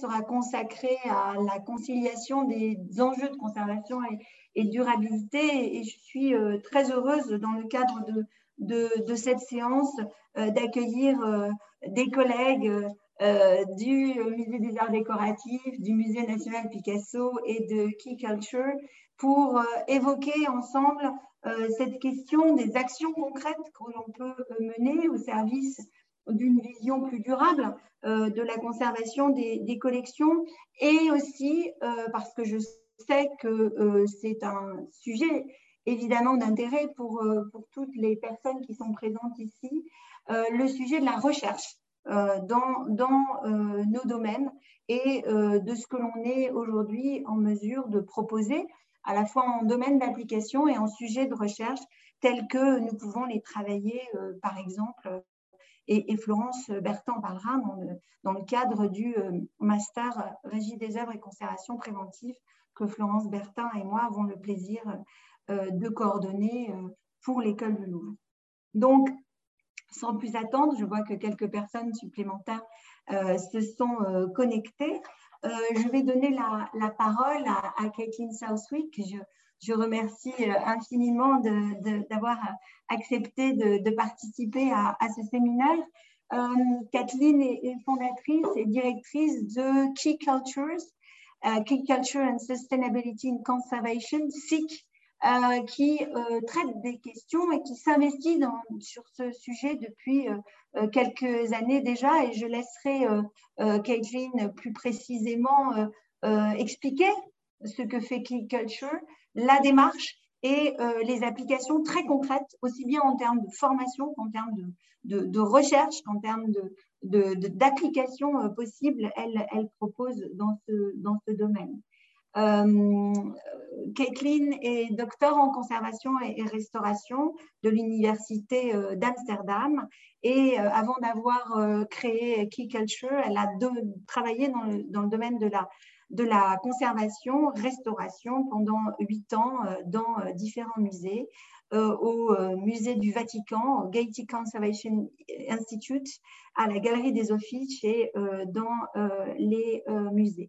sera consacrée à la conciliation des enjeux de conservation et, durabilité. Et je suis euh, très heureuse dans le cadre de, cette séance euh, d'accueillir euh, des collègues du Musée des Arts Décoratifs, du Musée national Picasso et de Key Culture pour évoquer ensemble cette question des actions concrètes que l'on peut mener au service d'une vision plus durable euh, de la conservation des, collections. Et aussi euh, parce que je sais que euh, c'est un sujet évidemment d'intérêt pour, toutes les personnes qui sont présentes ici, le sujet de la recherche dans, dans nos domaines et de ce que l'on est aujourd'hui en mesure de proposer à la fois en domaine d'application et en sujet de recherche tels que nous pouvons les travailler, par exemple, et, Florence Bertin parlera dans le, cadre du euh, master Régie des œuvres et conservation préventive que Florence Bertin et moi avons le plaisir euh, de coordonner euh, pour l'école du Louvre. Donc, sans plus attendre, je vois que quelques personnes supplémentaires se sont connectées. je vais donner la, parole à, Caitlin Southwick. Je remercie euh, infiniment d'avoir accepté de, participer à, ce séminaire. Euh, Kathleen est, fondatrice et directrice de Key Cultures, euh, Key Culture and Sustainability in Conservation, SIC, qui traite des questions et qui s'investit sur ce sujet depuis quelques années déjà. Et je laisserai Kathleen plus précisément expliquer ce que fait Key Culture la démarche et euh, les applications très concrètes, aussi bien en termes de formation qu'en termes de, recherche, qu'en termes d'application de, euh, possible, elle, elle, propose dans ce, dans ce domaine. Euh, est docteur en conservation et, restauration de l'Université euh, d'Amsterdam et avant d'avoir créé Key Culture, elle a travaillé dans le, dans le domaine de la de la conservation, restauration pendant huit ans euh, dans euh, différents musées, euh, au musée du Vatican, au Gaiety Conservation Institute, à la Galerie des Offices et dans les musées.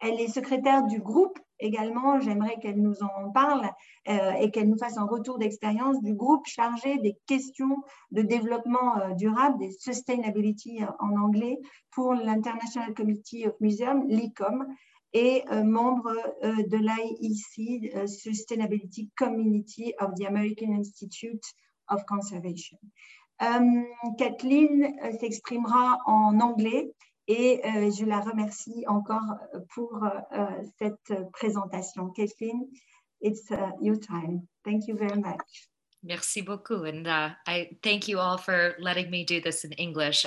Elle est secrétaire du groupe également, j'aimerais qu'elle nous en parle et qu'elle nous fasse un retour d'expérience du groupe chargé des questions de développement durable, des sustainability en anglais, pour l'International Committee of Museums, l'ICOM, et euh, membre euh, de l'IEC, euh, Sustainability Community of the American Institute of Conservation. Kathleen s'exprimera en anglais et je la remercie encore pour cette présentation. Kathleen, it's your time. Thank you very much. Merci beaucoup. And uh, I thank you all for letting me do this in English.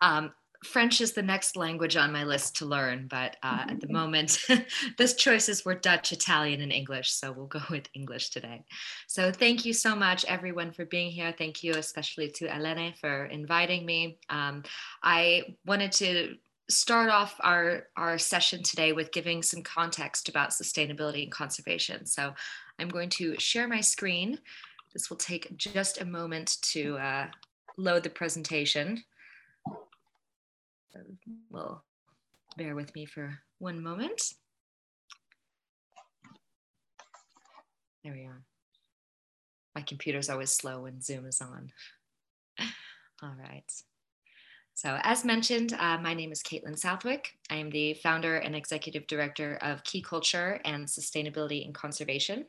Um, French is the next language on my list to learn, but uh, at the mm-hmm. moment, this choices were Dutch, Italian, and English. So we'll go with English today. So thank you so much, everyone, for being here. Thank you especially to Elene for inviting me. Um, I wanted to start off our, our session today with giving some context about sustainability and conservation. So I'm going to share my screen. This will take just a moment to uh, load the presentation will bear with me for one moment. There we are. My computer's always slow when Zoom is on. All right. So, as mentioned, uh, my name is Caitlin Southwick. I am the founder and executive director of Key Culture and Sustainability and Conservation.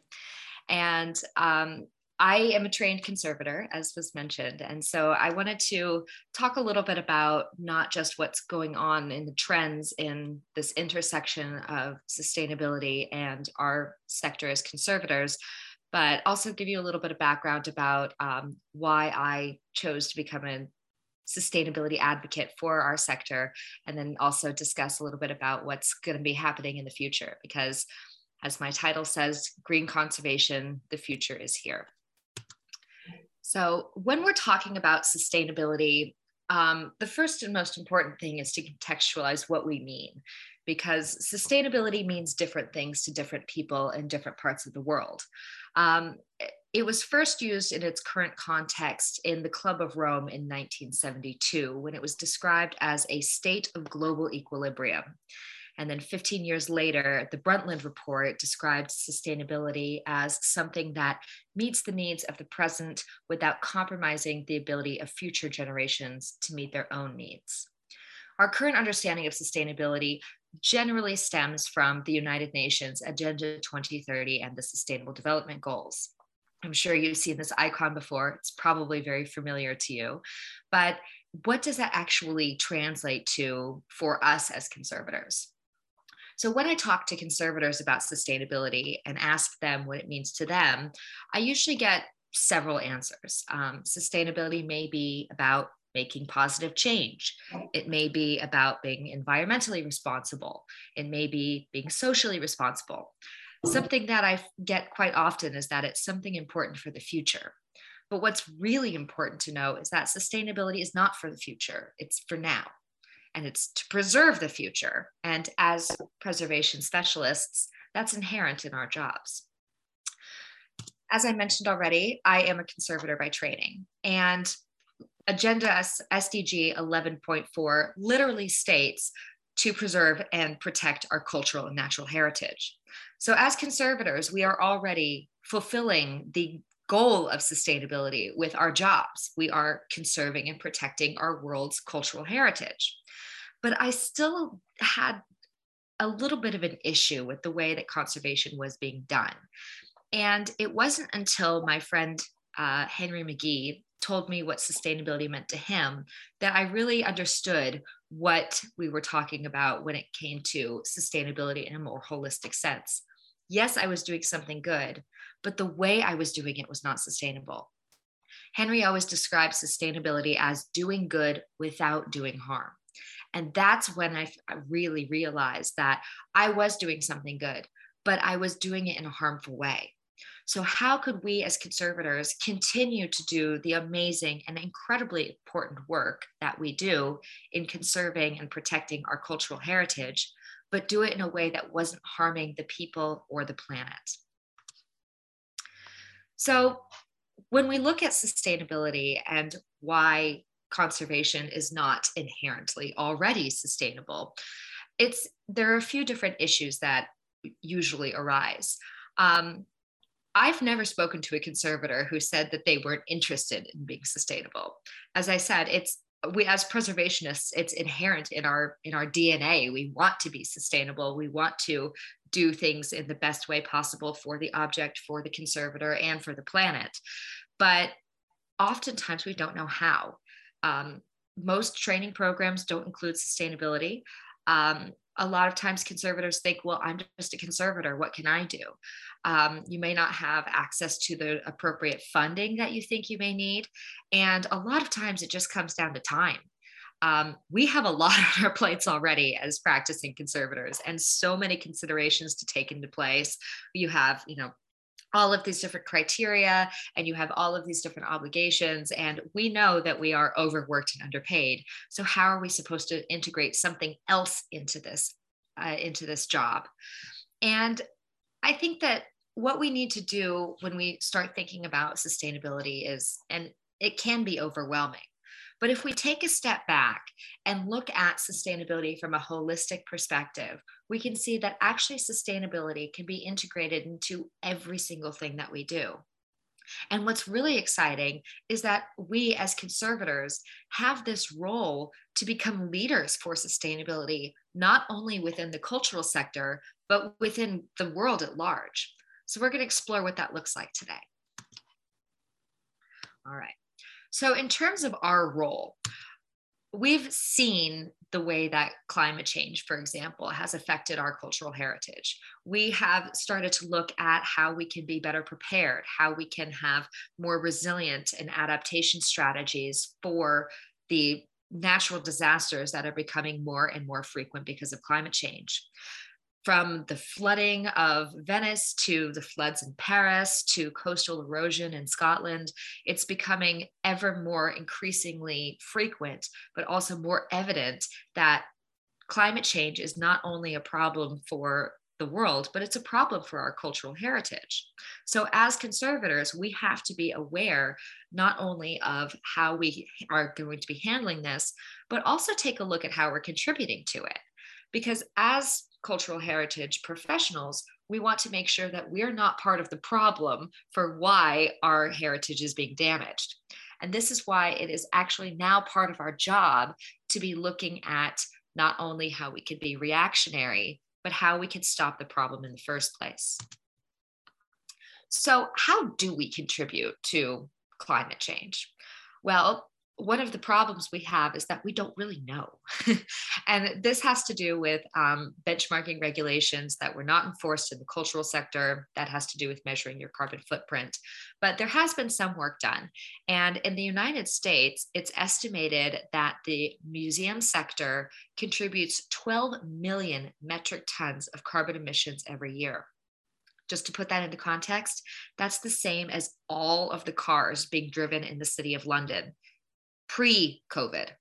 And um, I am a trained conservator, as was mentioned. And so I wanted to talk a little bit about not just what's going on in the trends in this intersection of sustainability and our sector as conservators, but also give you a little bit of background about um, why I chose to become a sustainability advocate for our sector, and then also discuss a little bit about what's going to be happening in the future. Because as my title says, green conservation, the future is here. So, when we're talking about sustainability, um, the first and most important thing is to contextualize what we mean, because sustainability means different things to different people in different parts of the world. Um, it was first used in its current context in the Club of Rome in 1972 when it was described as a state of global equilibrium. And then 15 years later, the Brundtland Report described sustainability as something that meets the needs of the present without compromising the ability of future generations to meet their own needs. Our current understanding of sustainability generally stems from the United Nations Agenda 2030 and the Sustainable Development Goals. I'm sure you've seen this icon before. It's probably very familiar to you. But what does that actually translate to for us as conservators? So, when I talk to conservators about sustainability and ask them what it means to them, I usually get several answers. Um, sustainability may be about making positive change. It may be about being environmentally responsible. It may be being socially responsible. Something that I get quite often is that it's something important for the future. But what's really important to know is that sustainability is not for the future, it's for now. And it's to preserve the future. And as preservation specialists, that's inherent in our jobs. As I mentioned already, I am a conservator by training. And Agenda SDG 11.4 literally states to preserve and protect our cultural and natural heritage. So, as conservators, we are already fulfilling the goal of sustainability with our jobs. We are conserving and protecting our world's cultural heritage. But I still had a little bit of an issue with the way that conservation was being done. And it wasn't until my friend uh, Henry McGee told me what sustainability meant to him that I really understood what we were talking about when it came to sustainability in a more holistic sense. Yes, I was doing something good, but the way I was doing it was not sustainable. Henry always described sustainability as doing good without doing harm. And that's when I really realized that I was doing something good, but I was doing it in a harmful way. So, how could we as conservators continue to do the amazing and incredibly important work that we do in conserving and protecting our cultural heritage, but do it in a way that wasn't harming the people or the planet? So, when we look at sustainability and why conservation is not inherently already sustainable, it's there are a few different issues that usually arise. Um, I've never spoken to a conservator who said that they weren't interested in being sustainable. As I said, it's we as preservationists, it's inherent in our in our DNA. We want to be sustainable. We want to do things in the best way possible for the object, for the conservator, and for the planet. But oftentimes we don't know how. Um, most training programs don't include sustainability. Um, a lot of times conservators think, well, I'm just a conservator. What can I do? Um, you may not have access to the appropriate funding that you think you may need. And a lot of times it just comes down to time. Um, we have a lot on our plates already as practicing conservators and so many considerations to take into place. You have, you know, all of these different criteria and you have all of these different obligations and we know that we are overworked and underpaid so how are we supposed to integrate something else into this uh, into this job and i think that what we need to do when we start thinking about sustainability is and it can be overwhelming but if we take a step back and look at sustainability from a holistic perspective, we can see that actually sustainability can be integrated into every single thing that we do. And what's really exciting is that we as conservators have this role to become leaders for sustainability, not only within the cultural sector, but within the world at large. So we're going to explore what that looks like today. All right. So, in terms of our role, we've seen the way that climate change, for example, has affected our cultural heritage. We have started to look at how we can be better prepared, how we can have more resilient and adaptation strategies for the natural disasters that are becoming more and more frequent because of climate change from the flooding of Venice to the floods in Paris to coastal erosion in Scotland, it's becoming ever more increasingly frequent, but also more evident that climate change is not only a problem for the world, but it's a problem for our cultural heritage. So, as conservators, we have to be aware not only of how we are going to be handling this, but also take a look at how we're contributing to it. Because as cultural heritage professionals, we want to make sure that we're not part of the problem for why our heritage is being damaged. And this is why it is actually now part of our job to be looking at not only how we can be reactionary, but how we can stop the problem in the first place. So, how do we contribute to climate change? Well, one of the problems we have is that we don't really know. and this has to do with um, benchmarking regulations that were not enforced in the cultural sector. That has to do with measuring your carbon footprint. But there has been some work done. And in the United States, it's estimated that the museum sector contributes 12 million metric tons of carbon emissions every year just to put that into context, that's the same as all of the cars being driven in the city of London pre-COVID.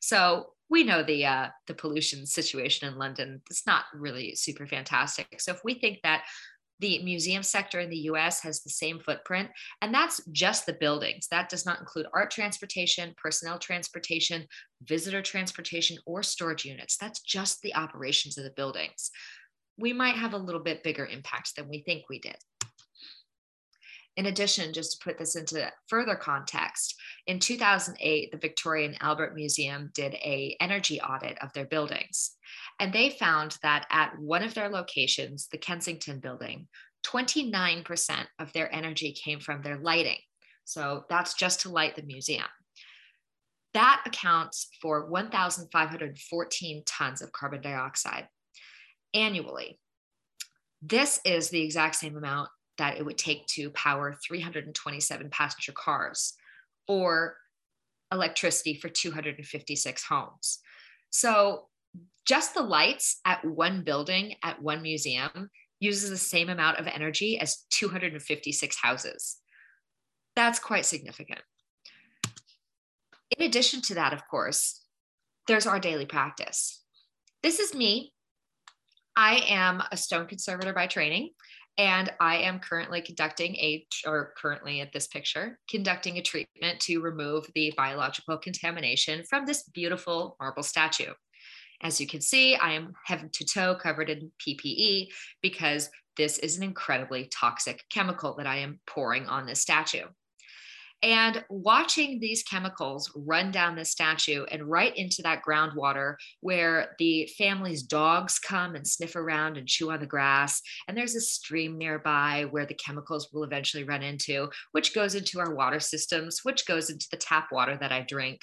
So we know the uh, the pollution situation in London. It's not really super fantastic. So if we think that the museum sector in the US has the same footprint, and that's just the buildings. That does not include art transportation, personnel transportation, visitor transportation, or storage units. That's just the operations of the buildings. We might have a little bit bigger impact than we think we did. In addition, just to put this into further context, in 2008, the Victoria and Albert Museum did a energy audit of their buildings. And they found that at one of their locations, the Kensington building, 29% of their energy came from their lighting. So that's just to light the museum. That accounts for 1,514 tons of carbon dioxide annually. This is the exact same amount that it would take to power 327 passenger cars or electricity for 256 homes. So just the lights at one building at one museum uses the same amount of energy as 256 houses. That's quite significant. In addition to that, of course, there's our daily practice. This is me. I am a stone conservator by training. And I am currently conducting a, or currently at this picture, conducting a treatment to remove the biological contamination from this beautiful marble statue. As you can see, I am head to toe covered in PPE because this is an incredibly toxic chemical that I am pouring on this statue. And watching these chemicals run down the statue and right into that groundwater where the family's dogs come and sniff around and chew on the grass. And there's a stream nearby where the chemicals will eventually run into, which goes into our water systems, which goes into the tap water that I drink.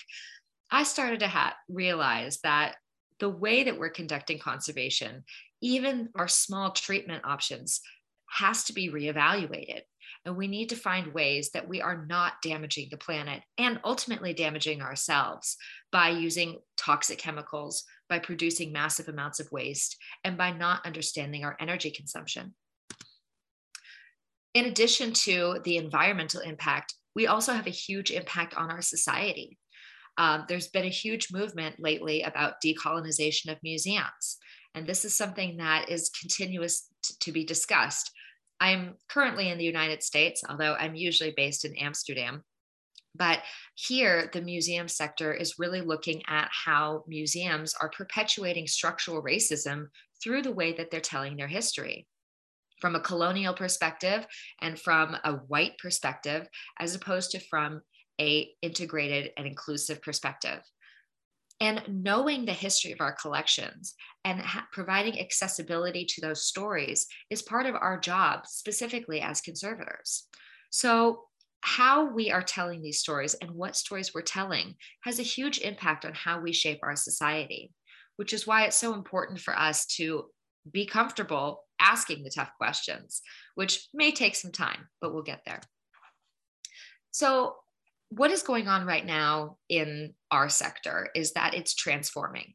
I started to ha- realize that the way that we're conducting conservation, even our small treatment options, has to be reevaluated. And we need to find ways that we are not damaging the planet and ultimately damaging ourselves by using toxic chemicals, by producing massive amounts of waste, and by not understanding our energy consumption. In addition to the environmental impact, we also have a huge impact on our society. Um, there's been a huge movement lately about decolonization of museums. And this is something that is continuous to be discussed. I'm currently in the United States, although I'm usually based in Amsterdam. But here, the museum sector is really looking at how museums are perpetuating structural racism through the way that they're telling their history from a colonial perspective and from a white perspective, as opposed to from a integrated and inclusive perspective. And knowing the history of our collections and ha- providing accessibility to those stories is part of our job, specifically as conservators. So, how we are telling these stories and what stories we're telling has a huge impact on how we shape our society, which is why it's so important for us to be comfortable asking the tough questions, which may take some time, but we'll get there. So, what is going on right now in our sector is that it's transforming.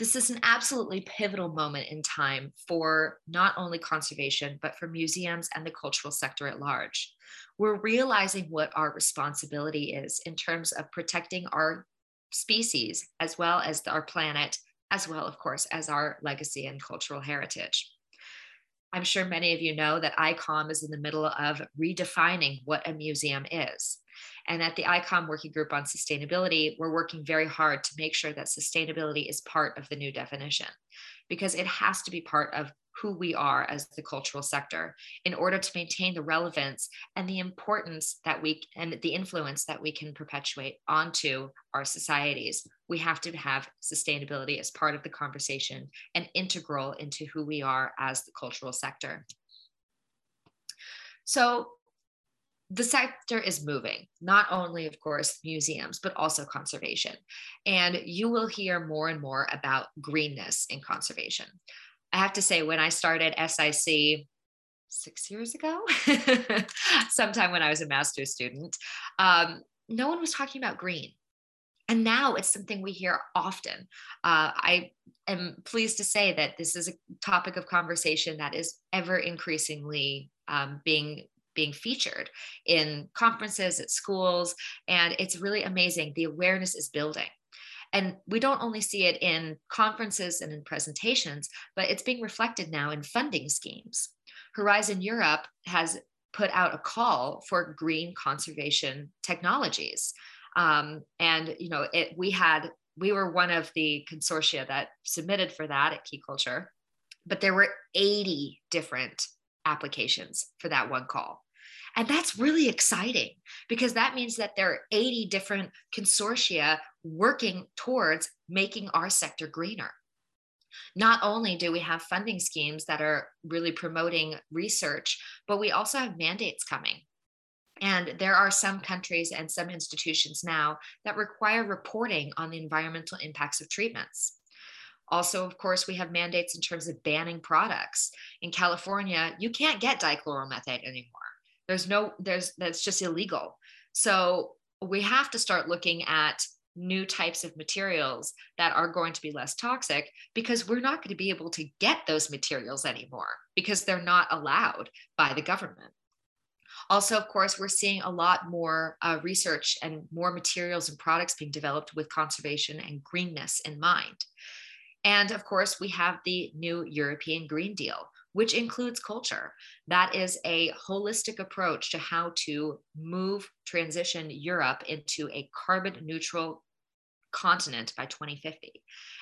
This is an absolutely pivotal moment in time for not only conservation, but for museums and the cultural sector at large. We're realizing what our responsibility is in terms of protecting our species as well as our planet, as well, of course, as our legacy and cultural heritage. I'm sure many of you know that ICOM is in the middle of redefining what a museum is. And at the ICOM Working Group on Sustainability, we're working very hard to make sure that sustainability is part of the new definition because it has to be part of who we are as the cultural sector in order to maintain the relevance and the importance that we and the influence that we can perpetuate onto our societies. We have to have sustainability as part of the conversation and integral into who we are as the cultural sector. So the sector is moving, not only, of course, museums, but also conservation. And you will hear more and more about greenness in conservation. I have to say, when I started SIC six years ago, sometime when I was a master's student, um, no one was talking about green. And now it's something we hear often. Uh, I am pleased to say that this is a topic of conversation that is ever increasingly um, being being featured in conferences at schools and it's really amazing the awareness is building and we don't only see it in conferences and in presentations, but it's being reflected now in funding schemes. Horizon Europe has put out a call for green conservation technologies. Um, and you know, it, we had we were one of the consortia that submitted for that at Key Culture, but there were 80 different applications for that one call. And that's really exciting because that means that there are 80 different consortia working towards making our sector greener. Not only do we have funding schemes that are really promoting research, but we also have mandates coming. And there are some countries and some institutions now that require reporting on the environmental impacts of treatments. Also, of course, we have mandates in terms of banning products. In California, you can't get dichloromethane anymore. There's no, there's, that's just illegal. So we have to start looking at new types of materials that are going to be less toxic because we're not going to be able to get those materials anymore because they're not allowed by the government. Also, of course, we're seeing a lot more uh, research and more materials and products being developed with conservation and greenness in mind. And of course, we have the new European Green Deal, which includes culture. That is a holistic approach to how to move, transition Europe into a carbon neutral continent by 2050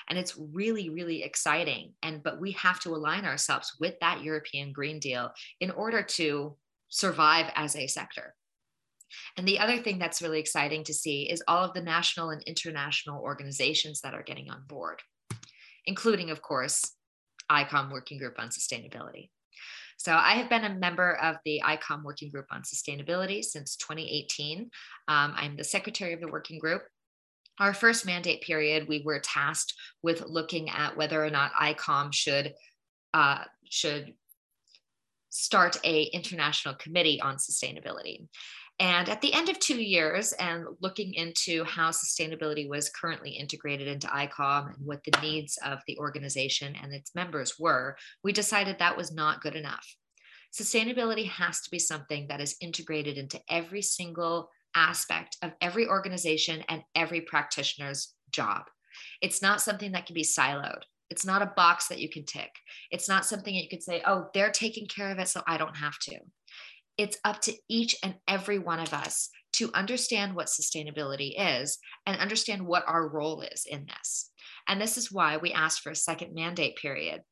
and it's really really exciting. And but we have to align ourselves with that european green deal in order to survive as a sector. And the other thing that's really exciting to see is all of the national and international organizations that are getting on board including of course icom working group on sustainability so I have been a member of the ICOM Working Group on Sustainability since 2018. Um, I'm the secretary of the working group, our first mandate period, we were tasked with looking at whether or not ICOM should uh, should start a international committee on sustainability. And at the end of two years, and looking into how sustainability was currently integrated into ICOM and what the needs of the organization and its members were, we decided that was not good enough. Sustainability has to be something that is integrated into every single aspect of every organization and every practitioner's job. It's not something that can be siloed. It's not a box that you can tick. It's not something that you could say, oh, they're taking care of it, so I don't have to. It's up to each and every one of us to understand what sustainability is and understand what our role is in this. And this is why we asked for a second mandate period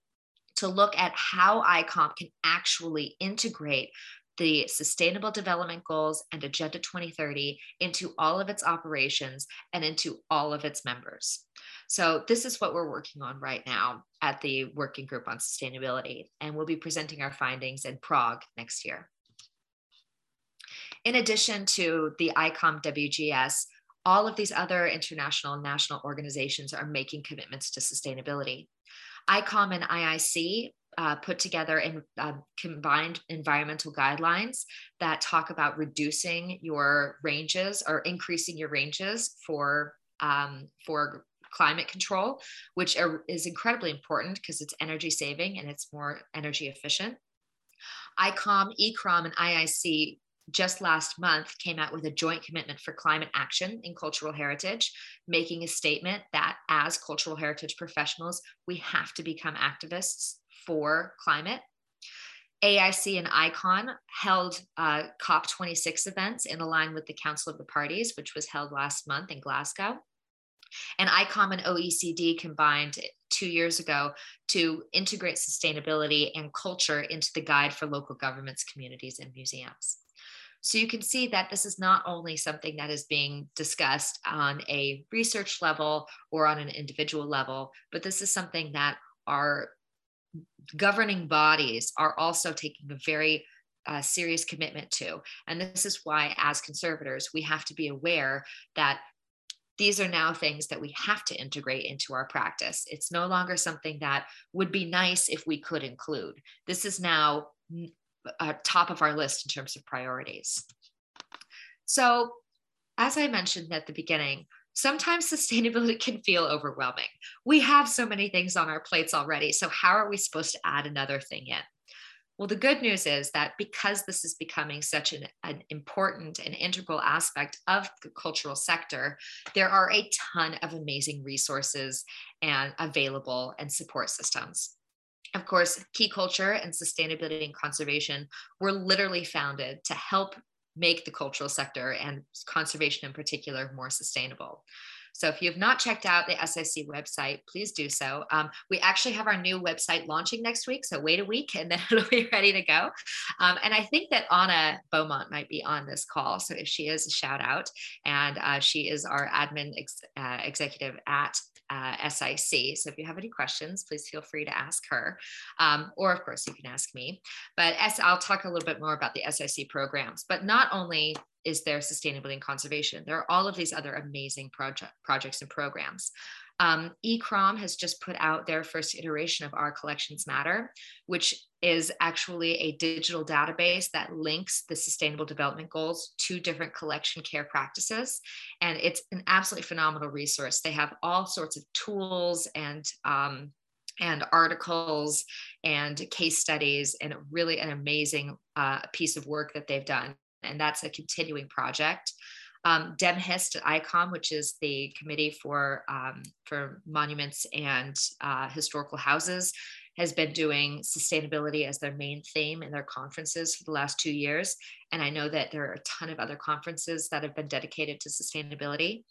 to look at how ICOM can actually integrate the Sustainable Development Goals and Agenda 2030 into all of its operations and into all of its members. So, this is what we're working on right now at the Working Group on Sustainability, and we'll be presenting our findings in Prague next year. In addition to the ICOM WGS, all of these other international and national organizations are making commitments to sustainability. ICOM and IIC uh, put together in uh, combined environmental guidelines that talk about reducing your ranges or increasing your ranges for um, for climate control, which are, is incredibly important because it's energy saving and it's more energy efficient. ICOM, ECROM, and IIC just last month came out with a joint commitment for climate action in cultural heritage, making a statement that as cultural heritage professionals, we have to become activists for climate. AIC and ICON held uh, COP26 events in line with the Council of the Parties, which was held last month in Glasgow. And ICOM and OECD combined two years ago to integrate sustainability and culture into the guide for local governments, communities, and museums. So you can see that this is not only something that is being discussed on a research level or on an individual level, but this is something that our governing bodies are also taking a very uh, serious commitment to. And this is why, as conservators, we have to be aware that these are now things that we have to integrate into our practice. It's no longer something that would be nice if we could include. This is now uh, top of our list in terms of priorities. So, as I mentioned at the beginning, sometimes sustainability can feel overwhelming. We have so many things on our plates already. So, how are we supposed to add another thing in? Well, the good news is that because this is becoming such an, an, important and integral aspect of the cultural sector, there are a ton of amazing resources and available and support systems. Of course, Key Culture and Sustainability and Conservation were literally founded to help make the cultural sector and conservation in particular more sustainable. So if you have not checked out the SIC website, please do so. Um, we actually have our new website launching next week. So wait a week and then it'll be ready to go. Um, and I think that Anna Beaumont might be on this call. So if she is, a shout out. And uh, she is our admin ex- uh, executive at uh, SIC. So if you have any questions, please feel free to ask her. Um, or, of course, you can ask me. But as I'll talk a little bit more about the SIC programs. But not only is there sustainability and conservation, there are all of these other amazing project, projects and programs. Um, ECROM has just put out their first iteration of Our Collections Matter, which is actually a digital database that links the Sustainable Development Goals to different collection care practices. And it's an absolutely phenomenal resource. They have all sorts of tools and um, and articles and case studies and really an amazing uh, piece of work that they've done and that's a continuing project um, ICOM, which is the Committee for, um, for Monuments and uh, Historical Houses, has been doing sustainability as their main theme in their conferences for the last two years. And I know that there are a ton of other conferences that have been dedicated to sustainability.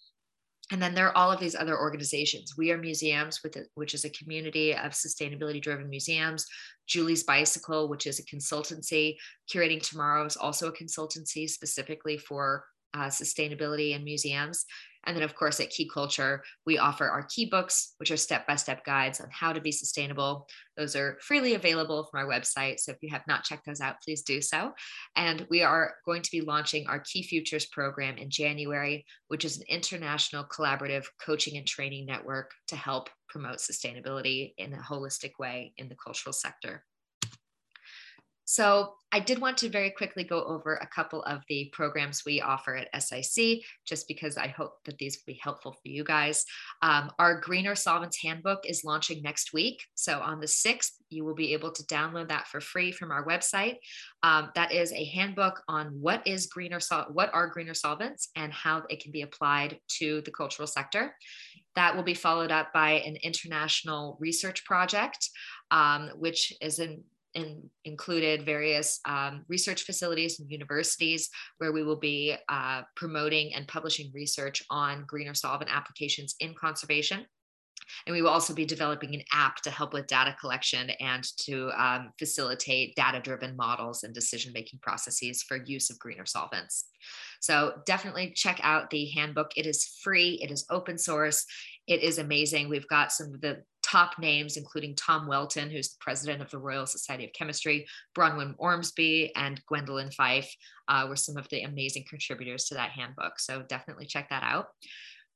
And then there are all of these other organizations. We are museums, with which is a community of sustainability driven museums. Julie's Bicycle, which is a consultancy. Curating Tomorrow is also a consultancy specifically for uh, sustainability in museums. And then, of course, at Key Culture, we offer our key books, which are step by step guides on how to be sustainable. Those are freely available from our website. So if you have not checked those out, please do so. And we are going to be launching our Key Futures program in January, which is an international collaborative coaching and training network to help promote sustainability in a holistic way in the cultural sector. So I did want to very quickly go over a couple of the programs we offer at SIC, just because I hope that these will be helpful for you guys. Um, our Greener Solvents Handbook is launching next week. So on the 6th, you will be able to download that for free from our website. Um, that is a handbook on what is greener sol- what are greener solvents and how it can be applied to the cultural sector. That will be followed up by an international research project, um, which is in in, included various um, research facilities and universities where we will be uh, promoting and publishing research on greener solvent applications in conservation. And we will also be developing an app to help with data collection and to um, facilitate data driven models and decision making processes for use of greener solvents. So definitely check out the handbook. It is free, it is open source, it is amazing. We've got some of the top names, including Tom Welton, who's the president of the Royal Society of Chemistry, Bronwyn Ormsby, and Gwendolyn Fife uh, were some of the amazing contributors to that handbook. So definitely check that out.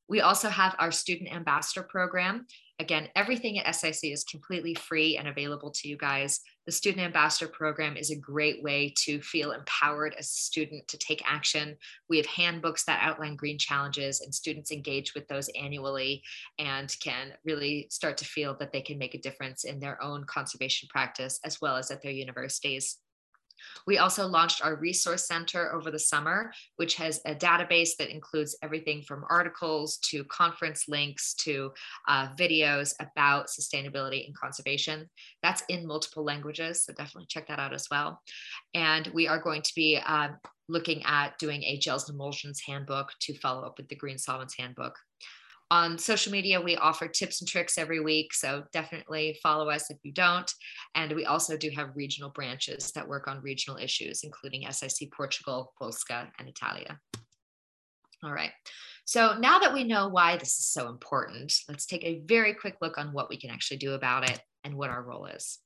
We also have our student ambassador program. Again, everything at SIC is completely free and available to you guys. The student ambassador program is a great way to feel empowered as a student to take action. We have handbooks that outline green challenges, and students engage with those annually and can really start to feel that they can make a difference in their own conservation practice as well as at their universities. We also launched our resource center over the summer, which has a database that includes everything from articles to conference links to uh, videos about sustainability and conservation. That's in multiple languages, so definitely check that out as well. And we are going to be um, looking at doing a gels and emulsions handbook to follow up with the Green Solvents handbook. On social media, we offer tips and tricks every week. So definitely follow us if you don't. And we also do have regional branches that work on regional issues, including SIC Portugal, Polska, and Italia. All right. So now that we know why this is so important, let's take a very quick look on what we can actually do about it and what our role is.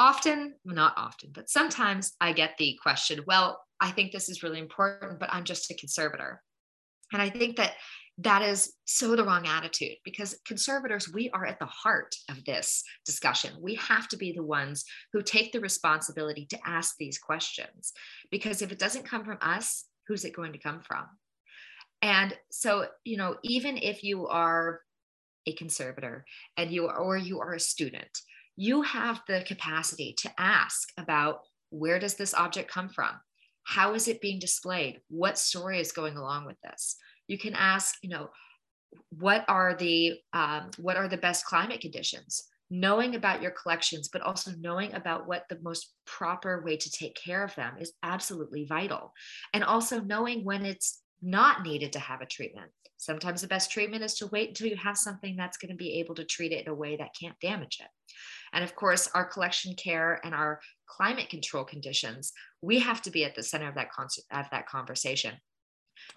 Often, not often, but sometimes I get the question, well, I think this is really important, but I'm just a conservator. And I think that that is so the wrong attitude because conservators, we are at the heart of this discussion. We have to be the ones who take the responsibility to ask these questions because if it doesn't come from us, who's it going to come from? And so, you know, even if you are a conservator and you or you are a student, you have the capacity to ask about where does this object come from? How is it being displayed? What story is going along with this? You can ask you know what are the um, what are the best climate conditions? Knowing about your collections but also knowing about what the most proper way to take care of them is absolutely vital. And also knowing when it's not needed to have a treatment. Sometimes the best treatment is to wait until you have something that's going to be able to treat it in a way that can't damage it. And of course our collection care and our climate control conditions we have to be at the center of that, con- of that conversation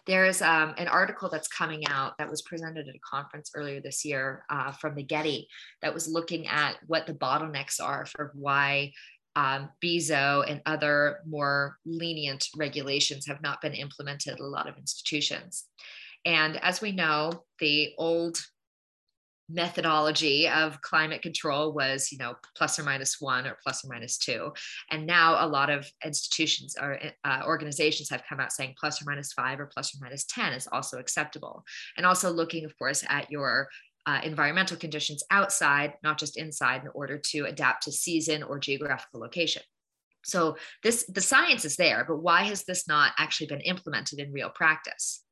there's um, an article that's coming out that was presented at a conference earlier this year uh, from the Getty that was looking at what the bottlenecks are for why um, and other more lenient regulations have not been implemented at a lot of institutions. And as we know, the old methodology of climate control was you know plus or minus one or plus or minus two. And now a lot of institutions or uh, organizations have come out saying plus or minus five or plus or minus 10 is also acceptable. And also looking of course at your uh, environmental conditions outside not just inside in order to adapt to season or geographical location. So this the science is there but why has this not actually been implemented in real practice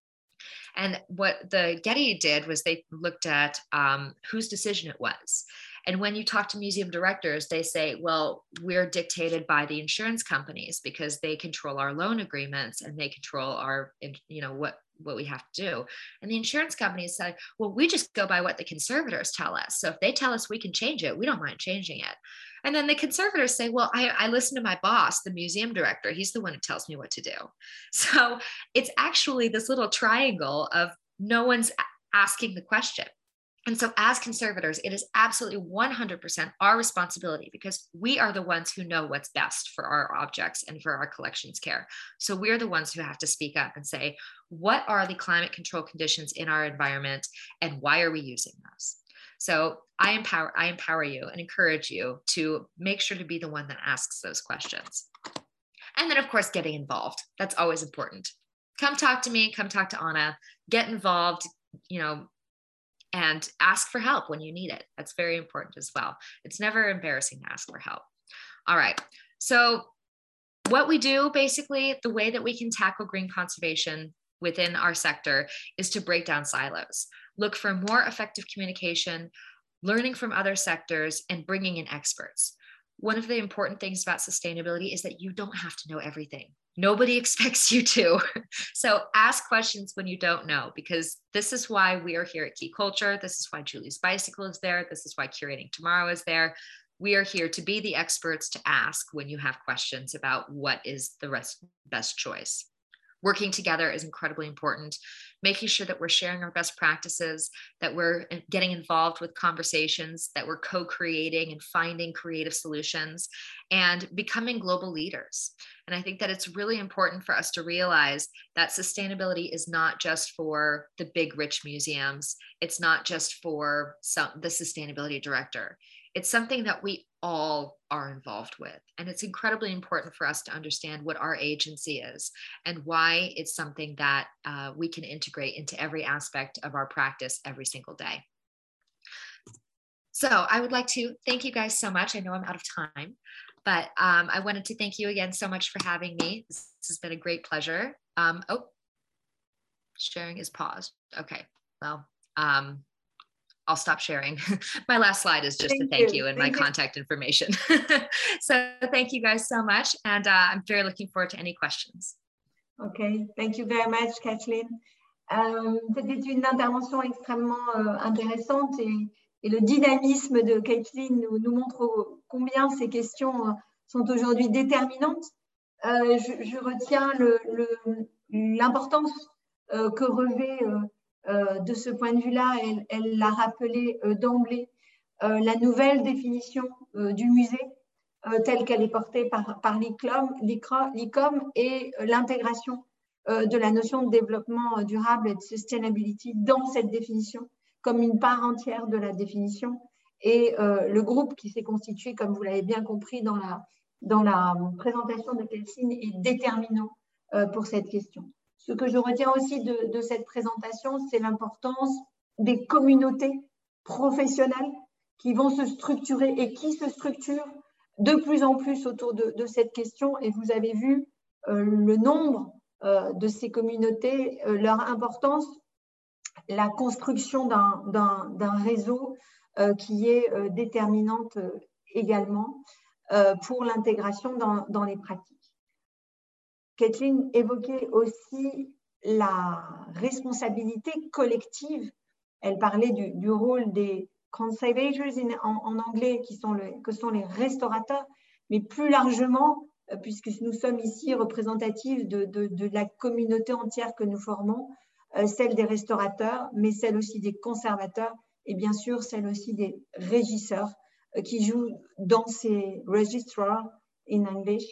and what the Getty did was they looked at um, whose decision it was. And when you talk to museum directors, they say, well, we're dictated by the insurance companies because they control our loan agreements and they control our, you know, what what we have to do. And the insurance companies say, well, we just go by what the conservators tell us. So if they tell us we can change it, we don't mind changing it. And then the conservators say, well, I, I listen to my boss, the museum director. He's the one who tells me what to do. So it's actually this little triangle of no one's asking the question. And so, as conservators, it is absolutely 100% our responsibility because we are the ones who know what's best for our objects and for our collections care. So, we're the ones who have to speak up and say, what are the climate control conditions in our environment and why are we using those? So I empower, I empower you and encourage you to make sure to be the one that asks those questions. And then of course, getting involved. That's always important. Come talk to me, come talk to Anna, get involved, you know, and ask for help when you need it. That's very important as well. It's never embarrassing to ask for help. All right. So, what we do basically, the way that we can tackle green conservation within our sector is to break down silos look for more effective communication, learning from other sectors, and bringing in experts. One of the important things about sustainability is that you don't have to know everything. Nobody expects you to. So ask questions when you don't know, because this is why we are here at Key Culture. This is why Julie's Bicycle is there. This is why Curating Tomorrow is there. We are here to be the experts to ask when you have questions about what is the rest, best choice working together is incredibly important. Making sure that we're sharing our best practices that we're getting involved with conversations that we're co-creating and finding creative solutions and becoming global leaders. And i think that it's really important for us to realize that sustainability is not just for the big rich museums. It's not just for some, the sustainability director. It's something that we all are involved with. And it's incredibly important for us to understand what our agency is and why it's something that uh, we can integrate into every aspect of our practice every single day. So I would like to thank you guys so much. I know I'm out of time. But um, I wanted to thank you again so much for having me. This, has been a great pleasure. Um, oh, sharing is paused. Okay, well, um, I'll stop sharing. my last slide is just thank a thank you, you and thank my you. contact information. so thank you guys so much. And uh, I'm very looking forward to any questions. Okay, thank you very much, Kathleen. Euh, C'était une intervention extrêmement euh, intéressante et, et, le dynamisme de Kathleen nous, nous, montre combien ces questions euh, sont aujourd'hui déterminantes. Euh, je, je, retiens l'importance que revêt de ce point de vue-là, elle l'a rappelé d'emblée, la nouvelle définition du musée telle qu'elle est portée par, par l'ICOM et l'intégration de la notion de développement durable et de sustainability dans cette définition comme une part entière de la définition. Et le groupe qui s'est constitué, comme vous l'avez bien compris dans la, dans la présentation de Kelsine, est déterminant pour cette question. Ce que je retiens aussi de, cette présentation, c'est l'importance des communautés professionnelles qui vont se structurer et qui se structurent de plus en plus autour de, cette question. Et vous avez vu euh, le nombre euh, de ces communautés, euh, leur importance, la construction d'un réseau qui est déterminante également pour l'intégration dans les pratiques. Kathleen évoquait aussi la responsabilité collective. Elle parlait du, rôle des conservators en, anglais, qui sont que sont les restaurateurs, mais plus largement, euh, puisque nous sommes ici représentatifs de, la communauté entière que nous formons, euh, celle des restaurateurs, mais celle aussi des conservateurs et bien sûr celle aussi des régisseurs euh, qui jouent dans ces registrars in English,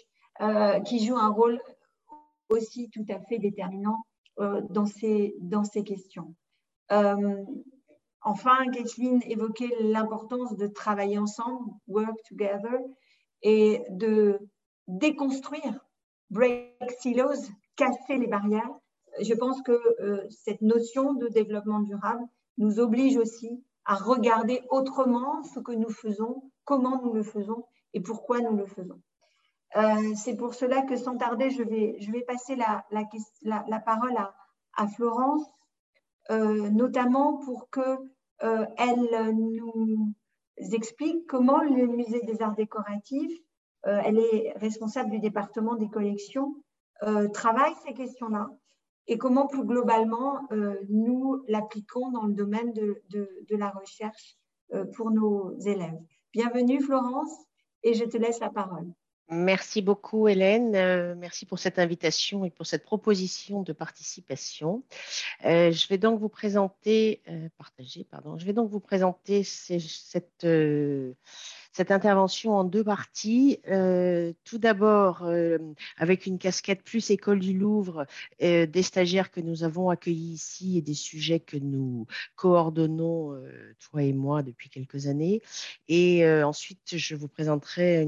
qui jouent un rôle aussi tout à fait déterminant euh, dans, ces, dans ces questions. Euh, enfin, Kathleen évoquait l'importance de travailler ensemble, work together, et de déconstruire, break silos, casser les barrières. Je pense que euh, cette notion de développement durable nous oblige aussi à regarder autrement ce que nous faisons, comment nous le faisons et pourquoi nous le faisons. Euh, c'est pour cela que sans tarder, je vais, passer la, parole à, Florence, euh, notamment pour qu'elle euh, elle nous explique comment le musée des arts décoratifs, elle est responsable du département des collections, travaille ces questions-là et comment plus globalement nous l'appliquons dans le domaine de, de la recherche pour nos élèves. Bienvenue Florence et je te laisse la parole. Merci beaucoup, Hélène. Euh, merci pour cette invitation et pour cette proposition de participation. Euh, je vais donc vous présenter, euh, partager, pardon, je vais donc vous présenter cette, cette intervention en deux parties. Euh, tout d'abord, euh, avec une casquette plus école du Louvre, euh, des stagiaires que nous avons accueillis ici et des sujets que nous coordonnons, toi et moi, depuis quelques années. Et ensuite, je vous présenterai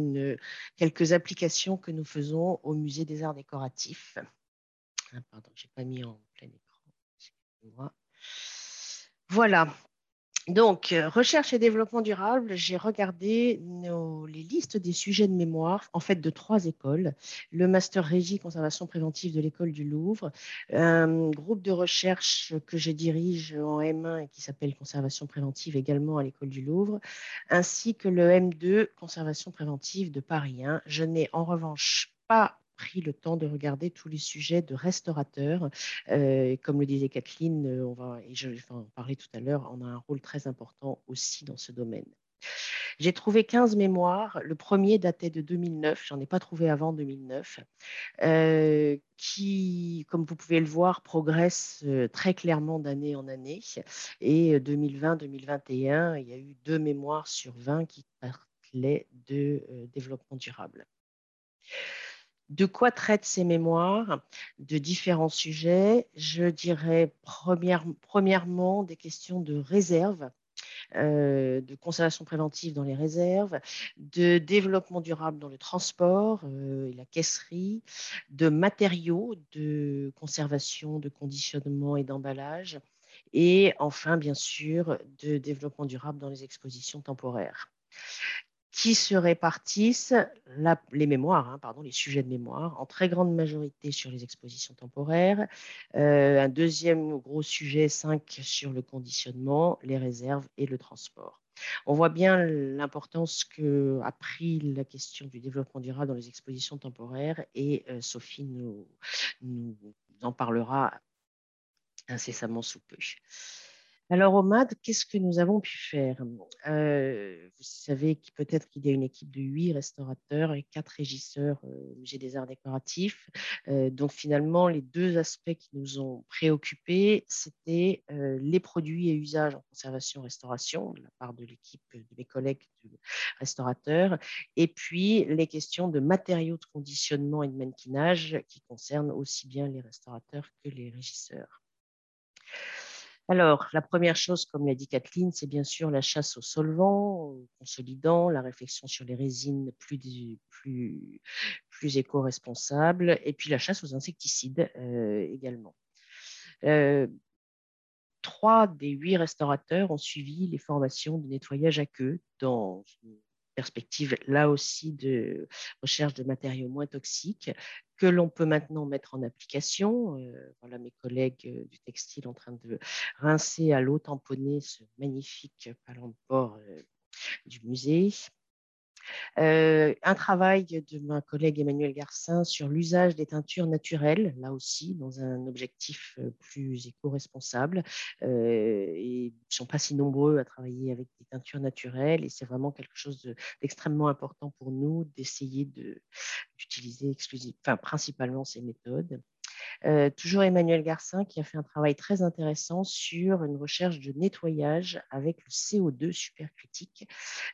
quelques applications que nous faisons au Musée des Arts Décoratifs. Ah, pardon, je n'ai pas mis en plein écran. Voilà, donc, euh, recherche et développement durable, j'ai regardé les listes des sujets de mémoire, en fait, de trois écoles. Le Master Régie Conservation Préventive de l'École du Louvre, un groupe de recherche que je dirige en M1 et qui s'appelle Conservation Préventive également à l'École du Louvre, ainsi que le M2 Conservation Préventive de Paris 1. Je n'ai en revanche pas pris le temps de regarder tous les sujets de restaurateurs. Euh, comme le disait Kathleen, euh, on va, et je vais en parler tout à l'heure, on a un rôle très important aussi dans ce domaine. J'ai trouvé 15 mémoires. Le premier datait de 2009, j'en ai pas trouvé avant 2009, euh, qui, comme vous pouvez le voir, progresse très clairement d'année en année. Et 2020-2021, il y a eu deux mémoires sur 20 qui parlaient de développement durable. De quoi traitent ces mémoires De différents sujets? Je dirais premièrement des questions de réserve, euh, de conservation préventive dans les réserves, de développement durable dans le transport euh, et la caisserie, de matériaux de conservation, de conditionnement et d'emballage, et enfin, bien sûr, de développement durable dans les expositions temporaires. Qui se répartissent les mémoires, hein, pardon, les sujets de mémoire, en très grande majorité sur les expositions temporaires. Euh, un deuxième gros sujet, 5 sur le conditionnement, les réserves et le transport. On voit bien l'importance qu'a pris la question du développement durable dans les expositions temporaires et euh, Sophie nous en parlera incessamment sous peu. Alors, au MAD, qu'est-ce que nous avons pu faire? Euh, Vous savez peut-être qu'il y a une équipe de huit restaurateurs et quatre régisseurs euh, musée des arts décoratifs. Euh, donc, finalement, les deux aspects qui nous ont préoccupés, c'était les produits et usages en conservation-restauration de la part de l'équipe de mes collègues de restaurateurs, et puis les questions de matériaux de conditionnement et de mannequinage qui concernent aussi bien les restaurateurs que les régisseurs. Alors, la première chose, comme l'a dit Kathleen, c'est bien sûr la chasse aux solvants, aux consolidants, la réflexion sur les résines plus, éco-responsables, et puis la chasse aux insecticides euh, également. Euh, trois des huit restaurateurs ont suivi les formations de nettoyage à queue dans perspective là aussi de recherche de matériaux moins toxiques que l'on peut maintenant mettre en application. Euh, voilà mes collègues euh, du textile en train de rincer à l'eau tamponnée ce magnifique palon de porc euh, du musée. Euh, un travail de ma collègue Emmanuel Garcin sur l'usage des teintures naturelles, là aussi, dans un objectif euh, plus éco-responsable. Euh, ils ne sont pas si nombreux à travailler avec des teintures naturelles et c'est vraiment quelque chose d'extrêmement important pour nous d'essayer d'utiliser enfin, principalement ces méthodes. Euh, toujours Emmanuel Garcin qui a fait un travail très intéressant sur une recherche de nettoyage avec le CO2 supercritique.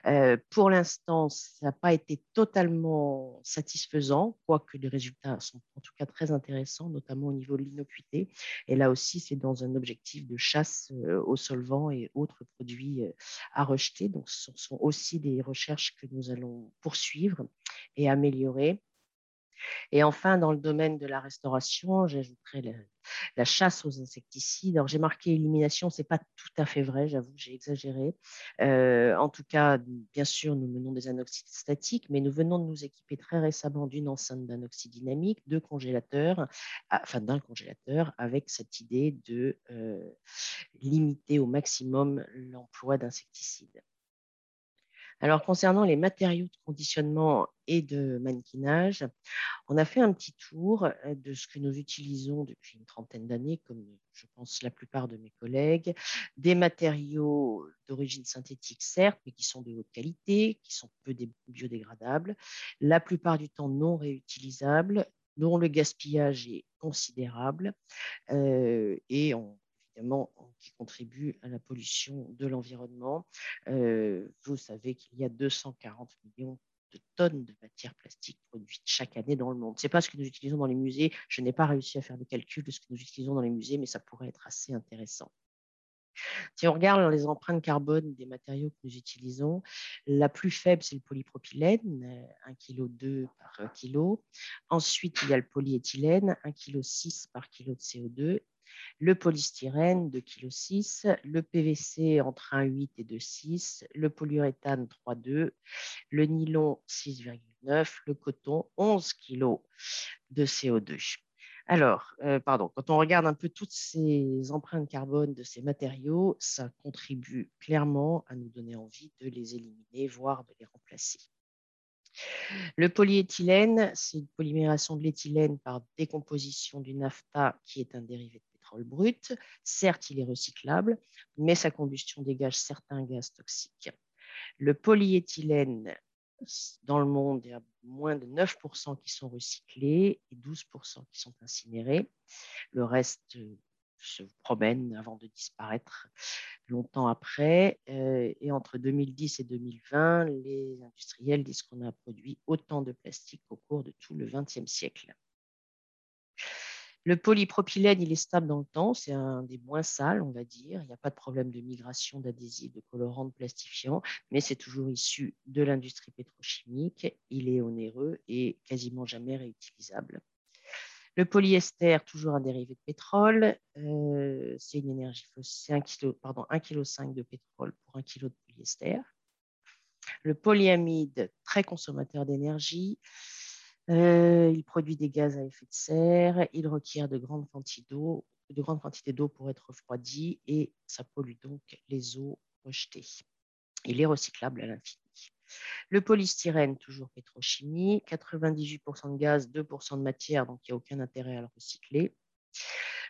Euh, pour l'instant, ça n'a pas été totalement satisfaisant, quoique les résultats sont en tout cas très intéressants, notamment au niveau de l'innocuité. Et là aussi, c'est dans un objectif de chasse euh, aux solvants et autres produits à rejeter. Donc, ce sont aussi des recherches que nous allons poursuivre et améliorer. Et enfin, dans le domaine de la restauration, j'ajouterai la, chasse aux insecticides. Alors, j'ai marqué élimination, ce n'est pas tout à fait vrai, j'avoue, j'ai exagéré. Euh, en tout cas, bien sûr, nous menons des anoxides statiques, mais nous venons de nous équiper très récemment d'une enceinte d'anoxyde dynamique, de congélateurs, enfin d'un congélateur, avec cette idée de euh, limiter au maximum l'emploi d'insecticides. Alors, concernant les matériaux de conditionnement et de mannequinage, on a fait un petit tour euh, de ce que nous utilisons depuis une trentaine d'années, comme je pense la plupart de mes collègues, des matériaux d'origine synthétique, certes, mais qui sont de haute qualité, qui sont peu biodégradables, la plupart du temps non réutilisables, dont le gaspillage est considérable, euh, et on qui contribuent à la pollution de l'environnement. Euh, vous savez qu'il y a 240 millions de tonnes de matières plastiques produites chaque année dans le monde. Ce n'est pas ce que nous utilisons dans les musées. Je n'ai pas réussi à faire le calcul de ce que nous utilisons dans les musées, mais ça pourrait être assez intéressant. Si on regarde les empreintes carbone des matériaux que nous utilisons, la plus faible, c'est le polypropylène, 1,2 kg par kilo. Ensuite, il y a le polyéthylène, 1,6 kg par kilo de CO2 le polystyrène 2,6 kg, le PVC entre 1,8 et 2,6 le polyuréthane 3,2 le nylon 6,9 le coton 11 kg de CO2. Alors, euh, pardon, quand on regarde un peu toutes ces empreintes carbone de ces matériaux, ça contribue clairement à nous donner envie de les éliminer, voire de les remplacer. Le polyéthylène, c'est une polymération de l'éthylène par décomposition du naphtha qui est un dérivé de brut. Certes, il est recyclable, mais sa combustion dégage certains gaz toxiques. Le polyéthylène, dans le monde, il y a moins de 9% qui sont recyclés et 12% qui sont incinérés. Le reste euh, se promène avant de disparaître longtemps après. Euh, et entre 2010 et 2020, les industriels disent qu'on a produit autant de plastique au cours de tout le XXe siècle. Le polypropylène, il est stable dans le temps, c'est un des moins sales, on va dire. Il n'y a pas de problème de migration d'adhésifs, de colorants, de plastifiants, mais c'est toujours issu de l'industrie pétrochimique. Il est onéreux et quasiment jamais réutilisable. Le polyester, toujours un dérivé de pétrole, euh, c'est une énergie fossile, c'est 1,5 kg de pétrole pour 1 kg de polyester. Le polyamide, très consommateur d'énergie. Euh, il produit des gaz à effet de serre. Il requiert de grandes quantités d'eau, pour être refroidi et ça pollue donc les eaux rejetées. Il est recyclable à l'infini. Le polystyrène, toujours pétrochimie, 98% de gaz, 2% de matière, donc il n'y a aucun intérêt à le recycler.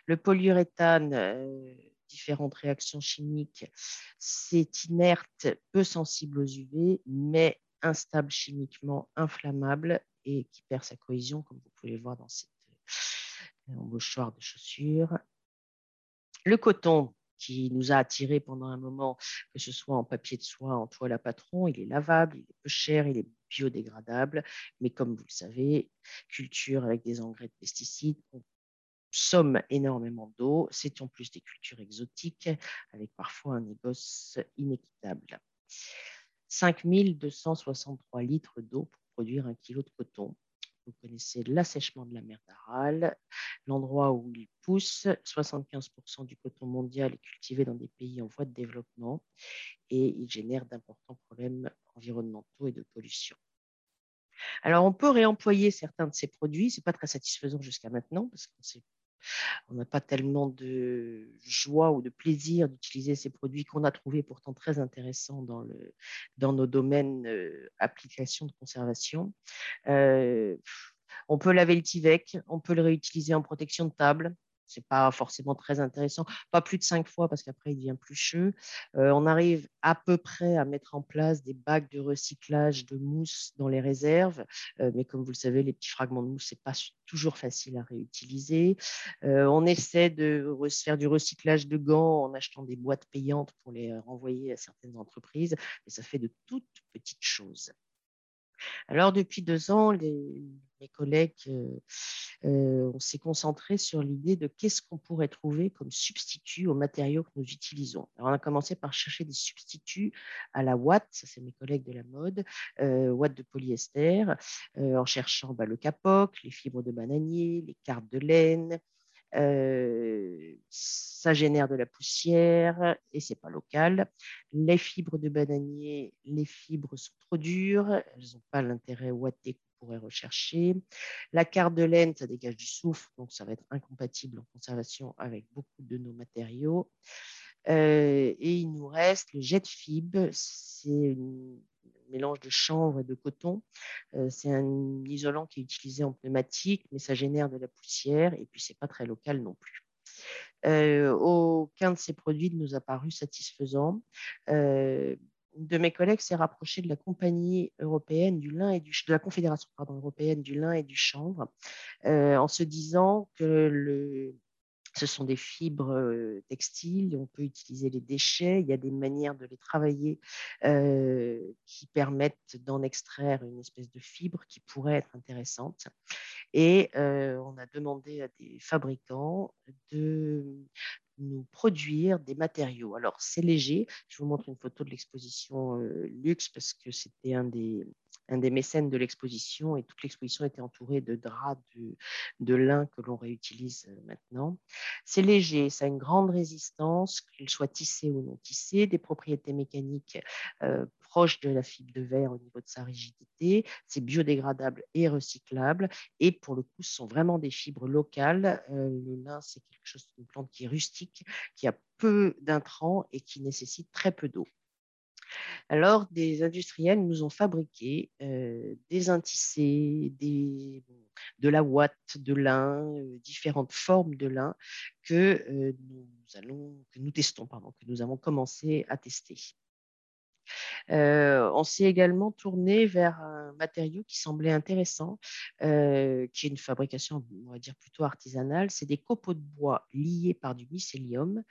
Le polyuréthane, euh, différentes réactions chimiques, c'est inerte, peu sensible aux UV, mais instable chimiquement, inflammable et qui perd sa cohésion, comme vous pouvez le voir dans cette euh, embauchoir de chaussures. Le coton, qui nous a attirés pendant un moment, que ce soit en papier de soie, en toile à patron. Il est lavable, il est peu cher, il est biodégradable. Mais comme vous le savez, culture avec des engrais de pesticides, on consomme énormément d'eau. C'est en plus des cultures exotiques avec parfois un négoce inéquitable. 5263 litres d'eau pour produire un kilo de coton. Vous connaissez l'assèchement de la mer d'Aral, l'endroit où il pousse. 75% du coton mondial est cultivé dans des pays en voie de développement et il génère d'importants problèmes environnementaux et de pollution. Alors, on peut réemployer certains de ces produits. Ce n'est pas très satisfaisant jusqu'à maintenant parce qu'on on n'a pas tellement de joie ou de plaisir d'utiliser ces produits qu'on a trouvés pourtant très intéressants dans, le, dans nos domaines euh, applications de conservation. Euh, on peut laver le Tivec, on peut le réutiliser en protection de table c'est pas forcément très intéressant. Pas plus de cinq fois parce qu'après il devient plus cheux. Euh, on arrive à peu près à mettre en place des bacs de recyclage de mousse dans les réserves, euh, mais comme vous le savez, les petits fragments de mousse c'est pas toujours facile à réutiliser. Euh, on essaie de faire du recyclage de gants en achetant des boîtes payantes pour les renvoyer à certaines entreprises, mais ça fait de toutes petites choses. Alors, depuis deux ans, mes collègues, euh, euh, on s'est concentré sur l'idée de qu'est-ce qu'on pourrait trouver comme substitut aux matériaux que nous utilisons. On a commencé par chercher des substituts à la ouate, ça c'est mes collègues de la mode, euh, ouate de polyester, en cherchant bah, le capoc, les fibres de bananier, les cartes de laine, euh, ça génère de la poussière et c'est pas local. Les fibres de bananier, les fibres sont trop dures, elles n'ont pas l'intérêt ouaté qu'on pourrait rechercher. La carte de laine, ça dégage du soufre, donc ça va être incompatible en conservation avec beaucoup de nos matériaux. Euh, et il nous reste le jet de fibre, c'est une mélange de chanvre et de coton. Euh, c'est un isolant qui est utilisé en pneumatique, mais ça génère de la poussière et puis c'est pas très local non plus. Euh, aucun de ces produits ne nous a paru satisfaisant. Euh, de mes collègues s'est rapproché de la compagnie européenne du lin et de la confédération européenne du lin et du chanvre en se disant que le, ce sont des fibres textiles, on peut utiliser les déchets, il y a des manières de les travailler qui permettent d'en extraire une espèce de fibre qui pourrait être intéressante. Et on a demandé à des fabricants de nous produire des matériaux. Alors, c'est léger. Je vous montre une photo de l'exposition luxe parce que c'était un des, un des mécènes de l'exposition et toute l'exposition était entourée de draps de, lin que l'on réutilise euh, maintenant. C'est léger, ça a une grande résistance, qu'il soit tissé ou non tissé, des propriétés mécaniques euh, proches de la fibre de verre au niveau de sa rigidité, c'est biodégradable et recyclable et pour le coup, ce sont vraiment des fibres locales. Euh, le lin, c'est quelque chose, une plante qui est rustique, qui a peu d'intrants et qui nécessite très peu d'eau. Alors, des industriels nous ont fabriqué euh, des intissés, de la ouate, de lin, euh, différentes formes de lin que, euh, nous allons, que nous testons, pardon, que nous avons commencé à tester. On s'est également tourné vers un matériau qui semblait intéressant, qui est une fabrication, on va dire, plutôt artisanale. C'est des copeaux de bois liés par du mycélium.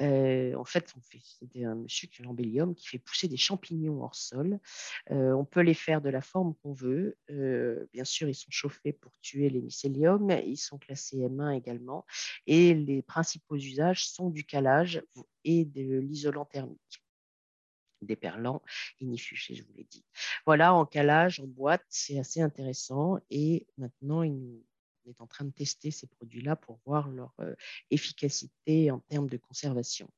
En fait, c'est un monsieur qui l'embellium qui fait pousser des champignons hors sol. on peut les faire de la forme qu'on veut. bien sûr, ils sont chauffés pour tuer les mycéliums. Ils sont classés M1 également. Et les principaux usages sont du calage et de l'isolant thermique déperlant, ignifuché, je vous l'ai dit. Voilà, en calage, en boîte, c'est assez intéressant. Et maintenant, on est en train de tester ces produits-là pour voir leur euh, efficacité en termes de conservation.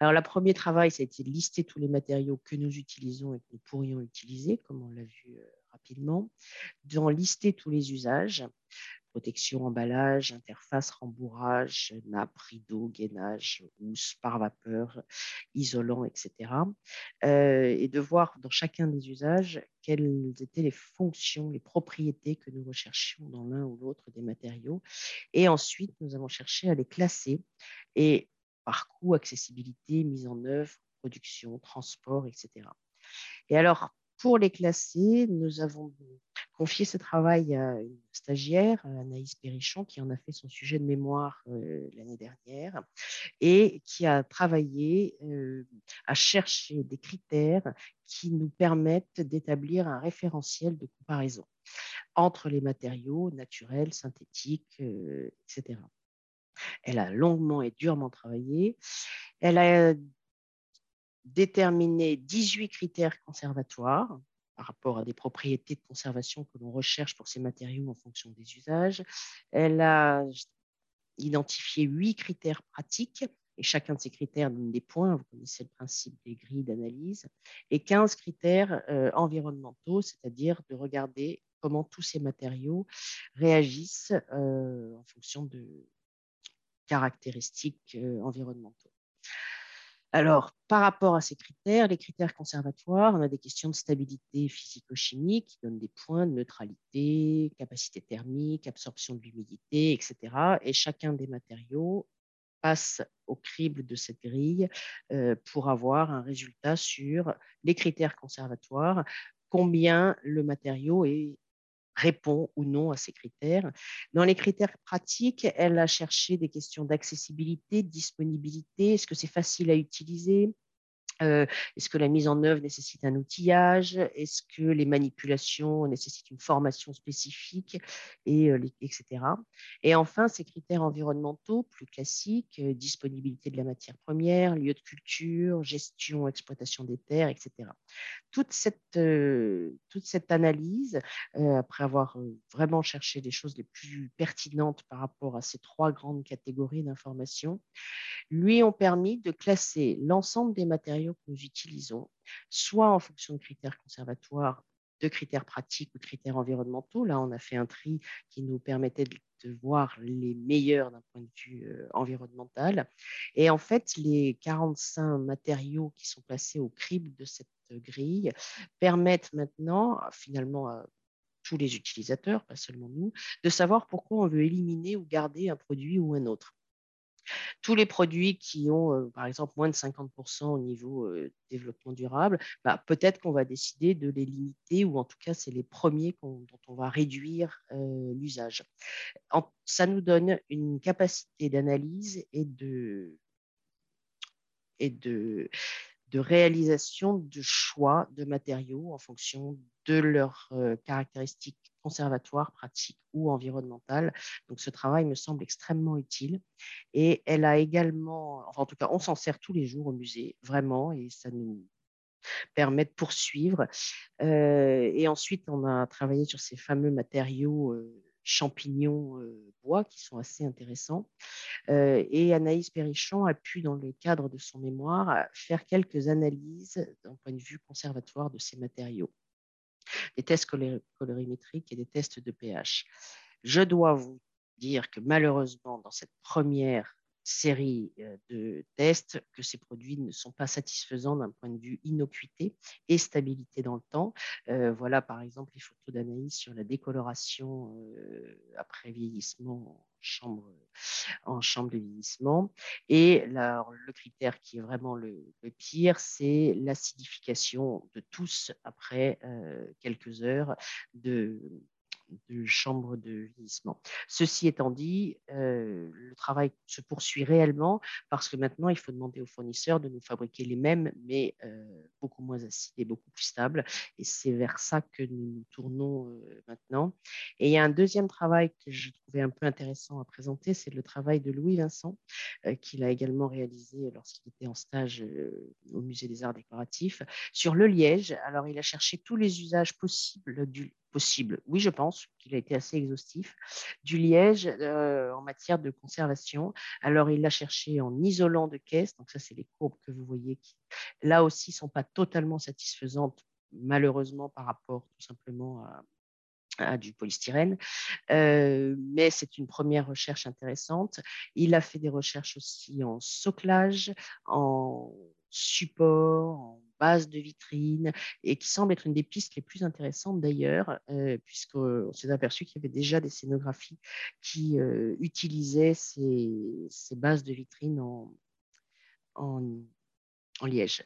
Alors, le premier travail, ça a été de lister tous les matériaux que nous utilisons et que nous pourrions utiliser, comme on l'a vu rapidement, d'en lister tous les usages, protection, emballage, interface, rembourrage, nappe, rideau, gainage, housse, par vapeur, isolant, etc. Euh, et de voir dans chacun des usages quelles étaient les fonctions, les propriétés que nous recherchions dans l'un ou l'autre des matériaux. Et ensuite, nous avons cherché à les classer et par coût, accessibilité, mise en œuvre, production, transport, etc. Et alors, pour les classer, nous avons confié ce travail à une stagiaire, Anaïs Perrichon, qui en a fait son sujet de mémoire euh, l'année dernière et qui a travaillé euh, à chercher des critères qui nous permettent d'établir un référentiel de comparaison entre les matériaux naturels, synthétiques, euh, etc. Elle a longuement et durement travaillé. Elle a déterminer 18 critères conservatoires par rapport à des propriétés de conservation que l'on recherche pour ces matériaux en fonction des usages. Elle a identifié huit critères pratiques et chacun de ces critères donne des points, vous connaissez le principe des grilles d'analyse, et 15 critères euh, environnementaux, c'est-à-dire de regarder comment tous ces matériaux réagissent euh, en fonction de caractéristiques euh, environnementaux. Alors, par rapport à ces critères, les critères conservatoires, on a des questions de stabilité physico-chimique qui donnent des points de neutralité, capacité thermique, absorption de l'humidité, etc. Et chacun des matériaux passe au crible de cette grille euh, pour avoir un résultat sur les critères conservatoires, combien le matériau est répond ou non à ces critères. Dans les critères pratiques, elle a cherché des questions d'accessibilité, disponibilité, est-ce que c'est facile à utiliser? Euh, est-ce que la mise en œuvre nécessite un outillage? Est-ce que les manipulations nécessitent une formation spécifique? Et, euh, etc. Et enfin, ces critères environnementaux plus classiques, euh, disponibilité de la matière première, lieu de culture, gestion, exploitation des terres, etc. Toute cette, toute cette analyse, après avoir vraiment cherché les choses les plus pertinentes par rapport à ces trois grandes catégories d'informations, lui ont permis de classer l'ensemble des matériaux que nous utilisons, soit en fonction de critères conservatoires, de critères pratiques ou de critères environnementaux. Là, on a fait un tri qui nous permettait de, voir les meilleurs d'un point de vue euh, environnemental. Et en fait, les 45 matériaux qui sont placés au crible de cette grille permettent maintenant, finalement, à tous les utilisateurs, pas seulement nous, de savoir pourquoi on veut éliminer ou garder un produit ou un autre. Tous les produits qui ont, euh, par exemple, moins de 50% au niveau euh, développement durable, bah, peut-être qu'on va décider de les limiter ou en tout cas, c'est les premiers dont on va réduire euh, l'usage. Ça nous donne une capacité d'analyse et de, et de, de réalisation de choix de matériaux en fonction de leurs caractéristiques conservatoire, pratique ou environnementale. Donc ce travail me semble extrêmement utile. Et elle a également, enfin en tout cas, on s'en sert tous les jours au musée, vraiment, et ça nous permet de poursuivre. Euh, et ensuite, on a travaillé sur ces fameux matériaux. Euh, champignons euh, bois qui sont assez intéressants. et Anaïs Perrichon a pu, dans le cadre de son mémoire, faire quelques analyses d'un point de vue conservatoire de ces matériaux des tests colorimétriques et des tests de pH. Je dois vous dire que malheureusement, dans cette première série de tests que ces produits ne sont pas satisfaisants d'un point de vue innocuité et stabilité dans le temps. Voilà par exemple les photos d'analyse sur la décoloration après vieillissement chambre, en chambre de vieillissement. Et le critère qui est vraiment le, pire, c'est l'acidification de tous après quelques heures de, de chambre de vieillissement. Ceci étant dit, euh, le travail se poursuit réellement parce que maintenant, il faut demander aux fournisseurs de nous fabriquer les mêmes, mais euh, beaucoup moins acides et beaucoup plus stables. Et c'est vers ça que nous nous tournons euh, maintenant. Et il y a un deuxième travail que je trouvais un peu intéressant à présenter, c'est le travail de Louis Vincent, qu'il a également réalisé lorsqu'il était en stage au Musée des Arts décoratifs, sur le liège. Alors, il a cherché tous les usages possibles du, possible Oui, je pense qu'il a été assez exhaustif. Du liège euh, en matière de conservation. Alors, il l'a cherché en isolant de caisse. Donc, ça, c'est les courbes que vous voyez qui, là aussi, ne sont pas totalement satisfaisantes, malheureusement, par rapport tout simplement à, du polystyrène. Euh, mais c'est une première recherche intéressante. Il a fait des recherches aussi en soclage, en support, en base de vitrine, et qui semble être une des pistes les plus intéressantes d'ailleurs, euh, puisqu'on s'est aperçu qu'il y avait déjà des scénographies qui euh, utilisaient ces, bases de vitrine en, en, liège.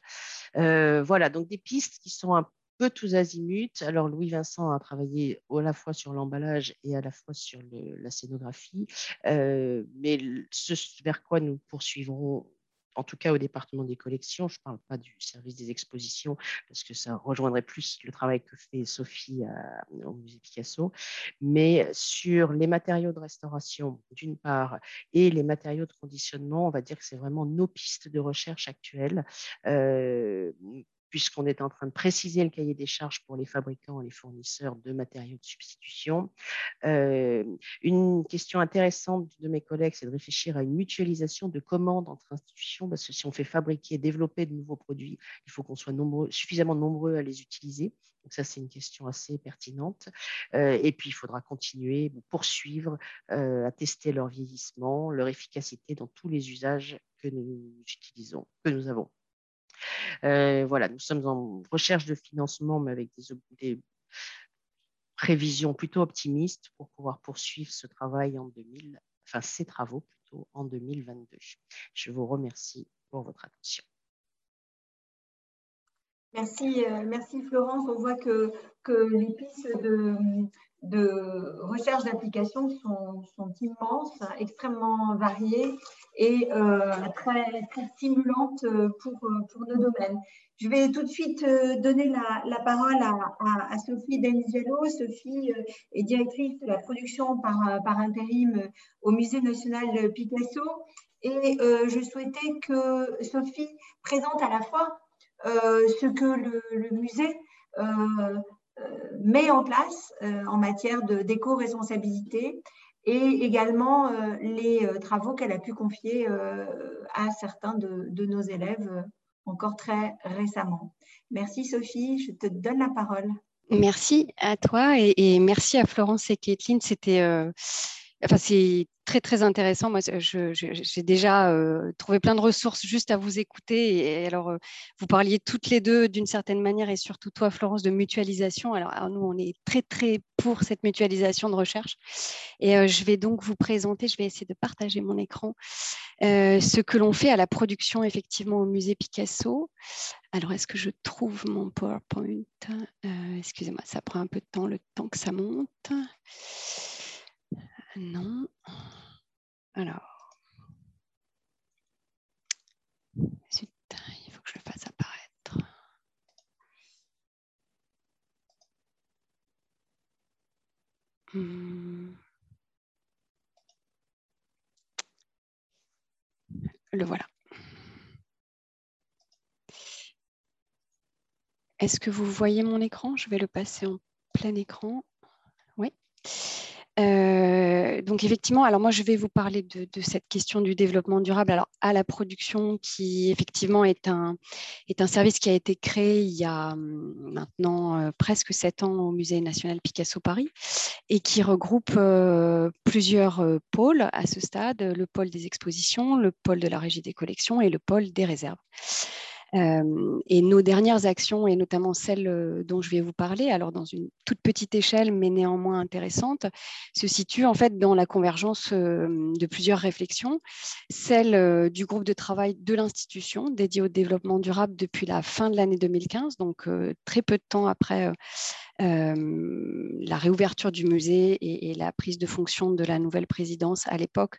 Euh, voilà, donc des pistes qui sont un peu tous azimuts. Alors, Louis Vincent a travaillé à la fois sur l'emballage et à la fois sur la scénographie. mais ce vers quoi nous poursuivrons en tout cas au département des collections. Je ne parle pas du service des expositions parce que ça rejoindrait plus le travail que fait Sophie au musée Picasso, mais sur les matériaux de restauration d'une part et les matériaux de conditionnement, on va dire que c'est vraiment nos pistes de recherche actuelles. Euh, puisqu'on est en train de préciser le cahier des charges pour les fabricants et les fournisseurs de matériaux de substitution. Euh, une question intéressante de mes collègues, c'est de réfléchir à une mutualisation de commandes entre institutions, parce que si on fait fabriquer et développer de nouveaux produits, il faut qu'on soit suffisamment nombreux à les utiliser. Donc ça, c'est une question assez pertinente. Euh, et puis, il faudra continuer, poursuivre euh, à tester leur vieillissement, leur efficacité dans tous les usages que nous utilisons, que nous avons. Euh, voilà, nous sommes en recherche de financement, mais avec des, prévisions plutôt optimistes pour pouvoir poursuivre ce travail en 2000, enfin ces travaux plutôt en 2022. Je vous remercie pour votre attention. Merci, euh, merci Florence. On voit que, que les pistes de, de recherche d'application sont, sont, immenses, extrêmement variées et euh, très, stimulantes pour, pour, nos domaines. Je vais tout de suite euh, donner la, la parole à, Sophie Denigello. Sophie euh, est directrice de la production par, par intérim au Musée national Picasso. Et je souhaitais que Sophie présente à la fois ce que le musée met en place euh, en matière d'éco-responsabilité et également euh, les euh, travaux qu'elle a pu confier à certains de, nos élèves encore très récemment. Merci Sophie, je te donne la parole. Merci à toi et, merci à Florence et Kathleen. C'était c'est très très intéressant. Moi, j'ai déjà euh, trouvé plein de ressources juste à vous écouter. Et, alors, euh, vous parliez toutes les deux d'une certaine manière, et surtout toi, Florence, de mutualisation. Alors, nous, on est très très pour cette mutualisation de recherche. Et euh, je vais donc vous présenter. Je vais essayer de partager mon écran. ce que l'on fait à la production effectivement au musée Picasso. Alors, est-ce que je trouve mon PowerPoint? Excusez-moi, ça prend un peu de temps, le temps que ça monte. Non. Alors. il faut que je le fasse apparaître. Hmm. Le voilà. Est-ce que vous voyez mon écran? Je vais le passer en plein écran. Oui. Euh, donc effectivement, alors moi je vais vous parler de, cette question du développement durable alors à la production qui effectivement est un, est un service qui a été créé il y a hum, maintenant euh, presque sept ans au Musée national Picasso Paris et qui regroupe euh, plusieurs pôles à ce stade, le pôle des expositions, le pôle de la régie des collections et le pôle des réserves. Et nos dernières actions, et notamment celles euh, dont je vais vous parler, alors dans une toute petite échelle, mais néanmoins intéressante, se situent en fait dans la convergence de plusieurs réflexions. Celle du groupe de travail de l'institution dédié au développement durable depuis la fin de l'année 2015, donc très peu de temps après la réouverture du musée et, la prise de fonction de la nouvelle présidence à l'époque,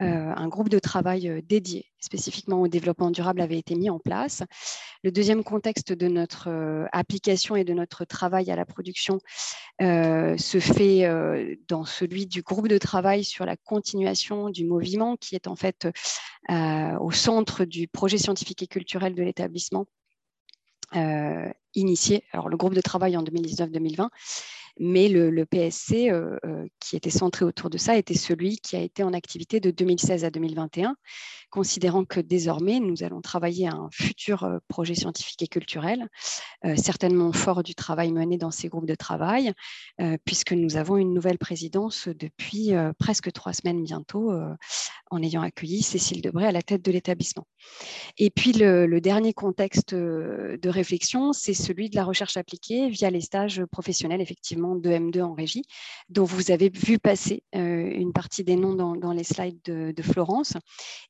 un groupe de travail dédié spécifiquement au développement durable avait été mis en place. Le deuxième contexte de notre application et de notre travail à la production se fait dans celui du groupe de travail sur la continuation du mouvement qui est en fait au centre du projet scientifique et culturel de l'établissement euh, initié, alors le groupe de travail en 2019-2020, Mais le, PSC qui était centré autour de ça était celui qui a été en activité de 2016 à 2021, considérant que désormais, nous allons travailler à un futur projet scientifique et culturel, certainement fort du travail mené dans ces groupes de travail, puisque nous avons une nouvelle présidence depuis presque trois semaines bientôt, en ayant accueilli Cécile Debray à la tête de l'établissement. Et puis le, dernier contexte euh, de réflexion, c'est celui de la recherche appliquée via les stages professionnels, effectivement, de M2 en régie, dont vous avez vu passer euh, une partie des noms dans, les slides de, Florence,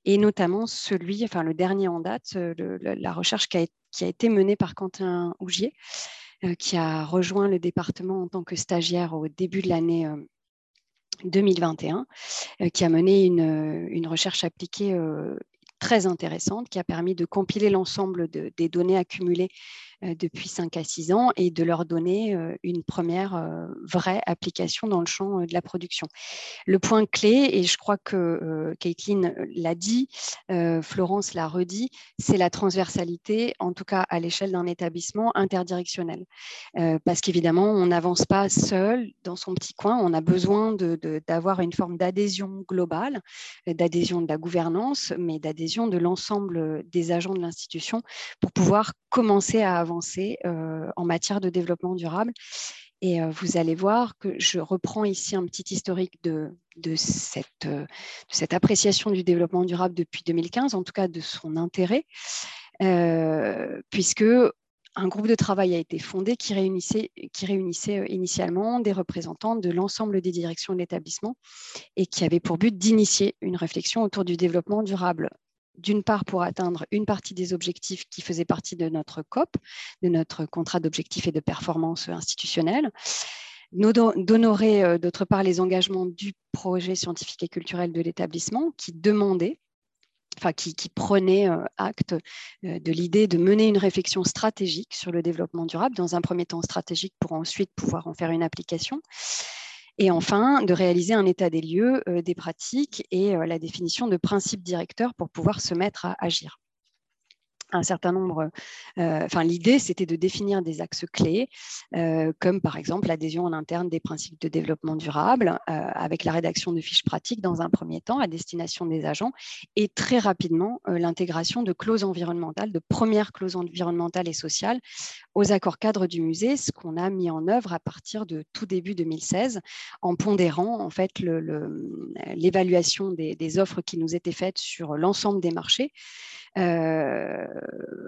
et notamment celui, enfin le dernier en date, euh, la recherche qui a, été menée par Quentin Ougier, qui a rejoint le département en tant que stagiaire au début de l'année 2021, qui a mené une, recherche appliquée très intéressante qui a permis de compiler l'ensemble des données accumulées euh, depuis 5 à 6 ans et de leur donner euh, une première euh, vraie application dans le champ de la production. Le point clé, et je crois que Caitlin l'a dit, Florence l'a redit, c'est la transversalité, en tout cas à l'échelle d'un établissement interdirectionnel. Parce qu'évidemment, on n'avance pas seul dans son petit coin, on a besoin d'avoir une forme d'adhésion globale, d'adhésion de la gouvernance, mais d'adhésion de l'ensemble des agents de l'institution pour pouvoir commencer à euh, en matière de développement durable. Et euh, vous allez voir que je reprends ici un petit historique de, euh, cette appréciation du développement durable depuis 2015, en tout cas de son intérêt, puisque un groupe de travail a été fondé qui réunissait, qui réunissait initialement des représentants de l'ensemble des directions de l'établissement et qui avait pour but d'initier une réflexion autour du développement durable d'une part pour atteindre une partie des objectifs qui faisaient partie de notre COP, de notre contrat d'objectifs et de performance institutionnelle, d'honorer euh, d'autre part les engagements du projet scientifique et culturel de l'établissement qui demandait Enfin, qui, prenait euh, acte euh, de l'idée de mener une réflexion stratégique sur le développement durable, dans un premier temps stratégique pour ensuite pouvoir en faire une application, et enfin, de réaliser un état des lieux, euh, des pratiques et euh, la définition de principes directeurs pour pouvoir se mettre à agir un certain nombre, euh, enfin l'idée c'était de définir des axes clés, euh, comme par exemple l'adhésion en interne des principes de développement durable, euh, avec la rédaction de fiches pratiques dans un premier temps à destination des agents, et très rapidement l'intégration de clauses environnementales, de premières clauses environnementales et sociales aux accords cadres du musée, ce qu'on a mis en œuvre à partir de tout début 2016, en pondérant en fait l'évaluation des, des offres qui nous étaient faites sur l'ensemble des marchés. Euh,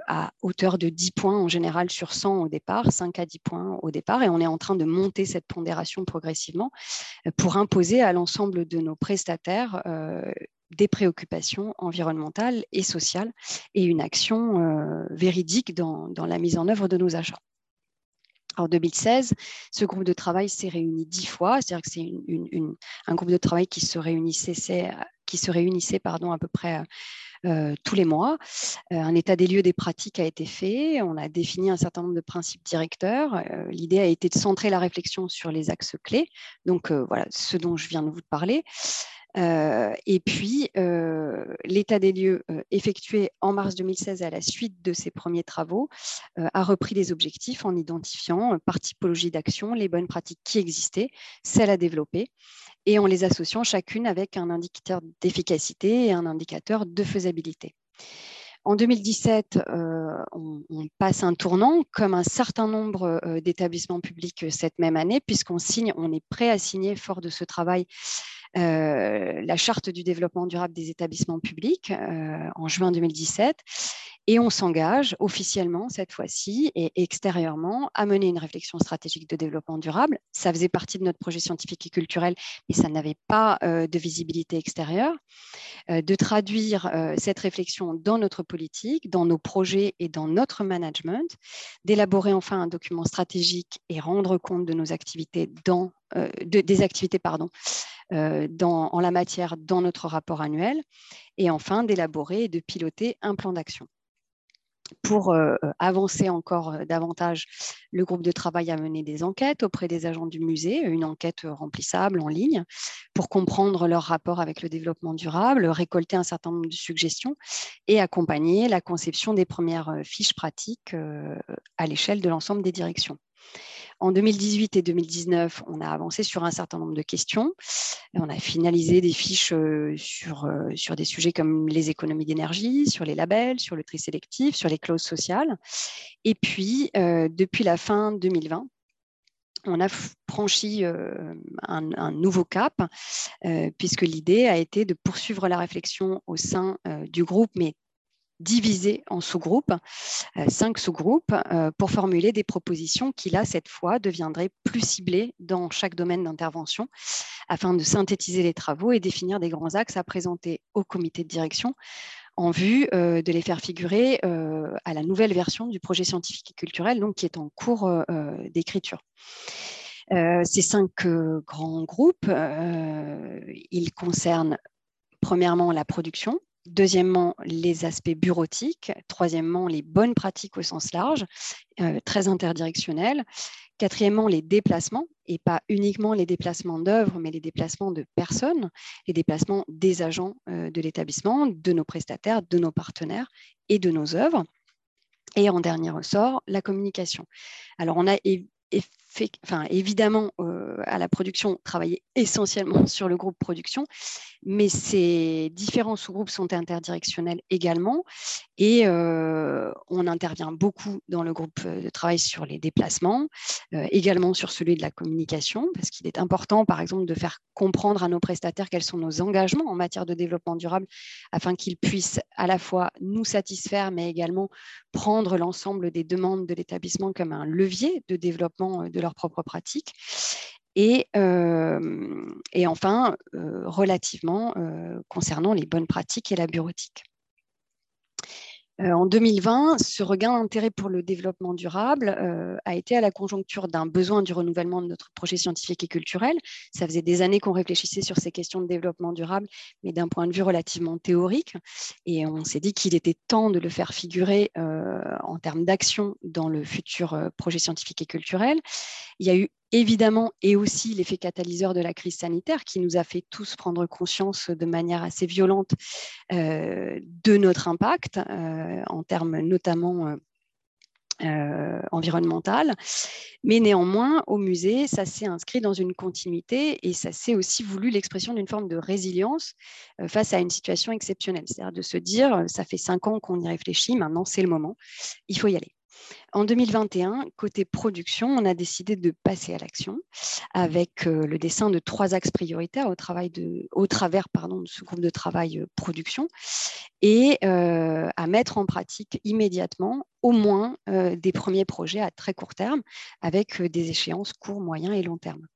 à hauteur de 10 points en général sur 100 au départ, 5 à 10 points au départ, et on est en train de monter cette pondération progressivement euh, pour imposer à l'ensemble de nos prestataires euh, des préoccupations environnementales et sociales et une action véridique dans, la mise en œuvre de nos achats. En 2016, ce groupe de travail s'est réuni dix fois, c'est-à-dire que c'est un groupe de travail qui se réunissait, qui se réunissait pardon, à peu près euh, tous les mois. Euh, un état des lieux des pratiques a été fait. On a défini un certain nombre de principes directeurs. Euh, l'idée a été de centrer la réflexion sur les axes clés. Donc voilà, ce dont je viens de vous parler. et puis, l'état des lieux effectué en mars 2016 à la suite de ces premiers travaux a repris les objectifs en identifiant par typologie d'action les bonnes pratiques qui existaient, celles à développer, et en les associant chacune avec un indicateur d'efficacité et un indicateur de faisabilité. En 2017, euh, on, passe un tournant, comme un certain nombre euh, d'établissements publics cette même année, puisqu'on signe, on est prêt à signer, fort de ce travail, euh, la charte du développement durable des établissements publics en juin 2017. Et on s'engage officiellement cette fois-ci et extérieurement à mener une réflexion stratégique de développement durable. Ça faisait partie de notre projet scientifique et culturel, mais ça n'avait pas euh, de visibilité extérieure. Euh, de traduire euh, cette réflexion dans notre politique, dans nos projets et dans notre management, d'élaborer enfin un document stratégique et rendre compte de nos activités dans, des activités pardon, en la matière dans notre rapport annuel, et enfin d'élaborer et de piloter un plan d'action pour euh, euh, avancer encore euh, davantage, le groupe de travail a mené des enquêtes auprès des agents du musée, une enquête remplissable en ligne, pour comprendre leur rapport avec le développement durable, récolter un certain nombre de suggestions et accompagner la conception des premières fiches pratiques à l'échelle de l'ensemble des directions. En 2018 et 2019, on a avancé sur un certain nombre de questions. On a finalisé des fiches sur, sur des sujets comme les économies d'énergie, sur les labels, sur le tri sélectif, sur les clauses sociales. Et puis, depuis la fin 2020, on a franchi un, nouveau cap, puisque l'idée a été de poursuivre la réflexion au sein du groupe, mais divisé en sous-groupes, cinq sous-groupes, pour formuler des propositions qui, là, cette fois, deviendraient plus ciblées dans chaque domaine d'intervention, afin de synthétiser les travaux et définir des grands axes à présenter au comité de direction en vue euh, de les faire figurer euh, à la nouvelle version du projet scientifique et culturel, donc qui est en cours euh, d'écriture. ces cinq grands groupes, ils concernent premièrement la production, deuxièmement les aspects bureautiques, troisièmement les bonnes pratiques au sens large, très interdirectionnelles, Quatrièmement, les déplacements, et pas uniquement les déplacements d'œuvres, mais les déplacements de personnes, les déplacements des agents euh, de l'établissement, de nos prestataires, de nos partenaires et de nos œuvres. Et en dernier ressort, la communication. Alors, on a évidemment, à la production, travailler essentiellement sur le groupe production, mais ces différents sous-groupes sont interdirectionnels également. Et on intervient beaucoup dans le groupe de travail sur les déplacements, également sur celui de la communication, parce qu'il est important, par exemple, de faire comprendre à nos prestataires quels sont nos engagements en matière de développement durable, afin qu'ils puissent à la fois nous satisfaire, mais également prendre l'ensemble des demandes de l'établissement comme un levier de développement de leur propre pratique. Et, euh, et enfin, euh, relativement euh, concernant les bonnes pratiques et la bureautique. Euh, en 2020, ce regain d'intérêt pour le développement durable euh, a été à la conjoncture d'un besoin du renouvellement de notre projet scientifique et culturel. Ça faisait des années qu'on réfléchissait sur ces questions de développement durable, mais d'un point de vue relativement théorique. Et on s'est dit qu'il était temps de le faire figurer euh, en termes d'action dans le futur projet scientifique et culturel. Il y a eu évidemment, et aussi l'effet catalyseur de la crise sanitaire qui nous a fait tous prendre conscience de manière assez violente euh, de notre impact, euh, en termes notamment euh, environnemental. Mais néanmoins, au musée, ça s'est inscrit dans une continuité et ça s'est aussi voulu l'expression d'une forme de résilience face à une situation exceptionnelle. C'est-à-dire de se dire, ça fait cinq ans qu'on y réfléchit, maintenant c'est le moment, il faut y aller. En 2021, côté production, on a décidé de passer à l'action avec euh, le dessin de trois axes prioritaires au, travers pardon, de ce groupe de travail euh, production et euh, à mettre en pratique immédiatement au moins des premiers projets à très court terme avec des échéances court, moyen et long terme.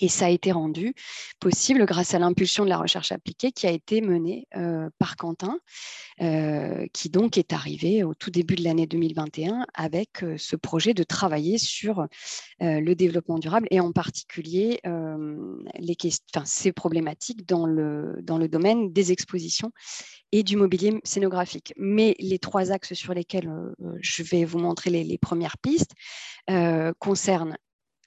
Et ça a été rendu possible grâce à l'impulsion de la recherche appliquée qui a été menée euh, par Quentin, euh, qui donc est arrivé au tout début de l'année 2021 avec euh, ce projet de travailler sur le développement durable et en particulier les ces problématiques dans le, dans le domaine des expositions et du mobilier scénographique. Mais les trois axes sur lesquels je vais vous montrer les, les premières pistes concernent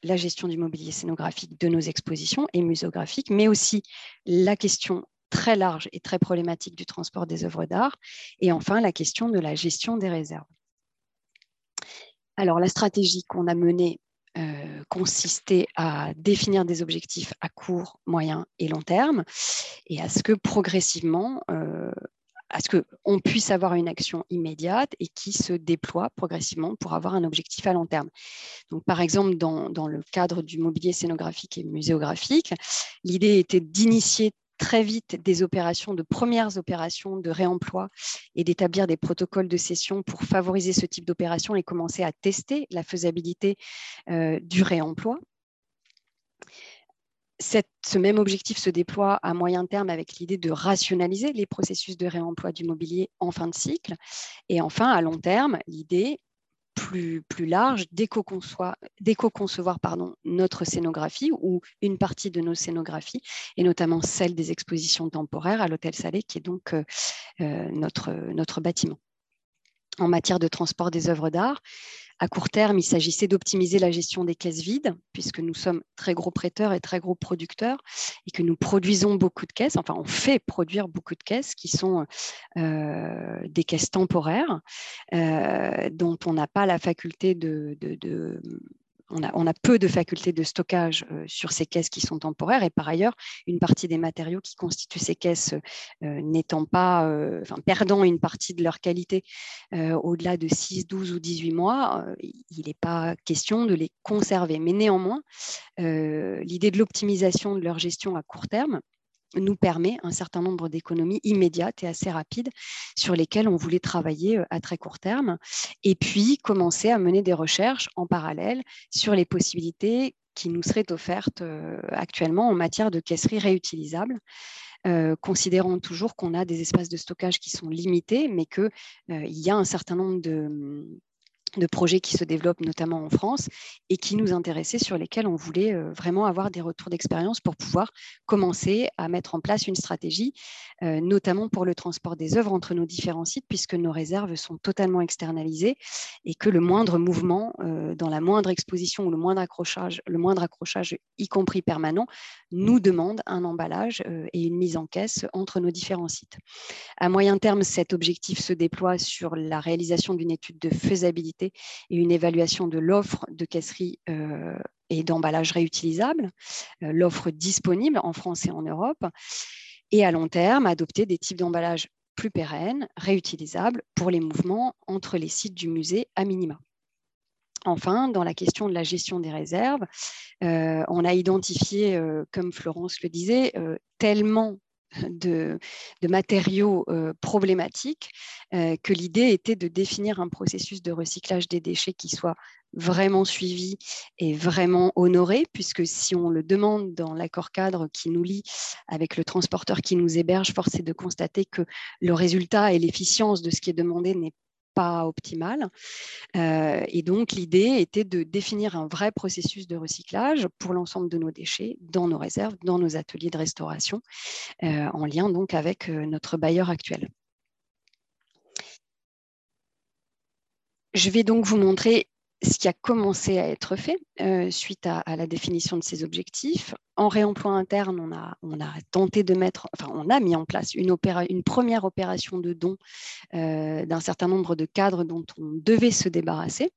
la gestion du mobilier scénographique de nos expositions et muséographiques, mais aussi la question très large et très problématique du transport des œuvres d'art, et enfin la question de la gestion des réserves. Alors la stratégie qu'on a menée euh, consistait à définir des objectifs à court, moyen et long terme, et à ce que progressivement, euh, à ce qu'on puisse avoir une action immédiate et qui se déploie progressivement pour avoir un objectif à long terme. Par exemple, dans, le cadre du mobilier scénographique et muséographique, l'idée était d'initier très vite des opérations, de premières opérations de réemploi et d'établir des protocoles de cession pour favoriser ce type d'opération et commencer à tester la faisabilité euh, du réemploi ce même objectif se déploie à moyen terme avec l'idée de rationaliser les processus de réemploi du mobilier en fin de cycle. Et enfin, à long terme, l'idée plus, plus large d'éco-concevoir notre scénographie ou une partie de nos scénographies, et notamment celle des expositions temporaires à l'Hôtel Salé, qui est donc euh, euh, notre, notre bâtiment. En matière de transport des œuvres d'art, À court terme, il s'agissait d'optimiser la gestion des caisses vides, puisque nous sommes très gros prêteurs et très gros producteurs, et que nous produisons beaucoup de caisses, enfin on fait produire beaucoup de caisses qui sont des caisses temporaires, dont on n'a pas la faculté de on a, peu de facultés de stockage euh, sur ces caisses qui sont temporaires et par ailleurs, une partie des matériaux qui constituent ces caisses euh, n'étant pas, euh, perdant une partie de leur qualité au-delà de 6, 12 ou 18 mois, il n'est pas question de les conserver. Mais néanmoins, l'idée de l'optimisation de leur gestion à court terme, nous permet un certain nombre d'économies immédiates et assez rapides sur lesquelles on voulait travailler euh, à très court terme, et puis commencer à mener des recherches en parallèle sur les possibilités qui nous seraient offertes euh, actuellement en matière de caisserie réutilisable. Euh, considérant toujours qu'on a des espaces de stockage qui sont limités, mais qu'il y a un certain nombre de, de projets qui se développent notamment en France et qui nous intéressaient, sur lesquels on voulait euh, vraiment avoir des retours d'expérience pour pouvoir commencer à mettre en place une stratégie, euh, notamment pour le transport des œuvres entre nos différents sites, puisque nos réserves sont totalement externalisées et que le moindre mouvement, euh, dans la moindre exposition ou le moindre accrochage, le moindre accrochage, y compris permanent, nous demande un emballage et une mise en caisse entre nos différents sites. À moyen terme, cet objectif se déploie sur la réalisation d'une étude de faisabilité et une évaluation de l'offre de caisserie euh, et d'emballage réutilisable, euh, l'offre disponible en France et en Europe, et à long terme, adopter des types d'emballage plus pérennes, réutilisables pour les mouvements entre les sites du musée à minima. Enfin, dans la question de la gestion des réserves, euh, on a identifié, comme Florence le disait, tellement de, matériaux euh, problématiques, euh, que l'idée était de définir un processus de recyclage des déchets qui soit vraiment suivi et vraiment honoré, puisque si on le demande dans l'accord cadre qui nous lie avec le transporteur qui nous héberge, force est de constater que le résultat et l'efficience de ce qui est demandé n'est pas optimale. Euh, et donc, l'idée était de définir un vrai processus de recyclage pour l'ensemble de nos déchets dans nos réserves, dans nos ateliers de restauration, euh, en lien donc avec euh, notre bailleur actuel. Je vais donc vous montrer ce qui a commencé à être fait euh, suite à, la définition de ces objectifs. En réemploi interne, on a, tenté de mettre, enfin, on a mis en place une, une première opération de don euh, d'un certain nombre de cadres dont on devait se débarrasser.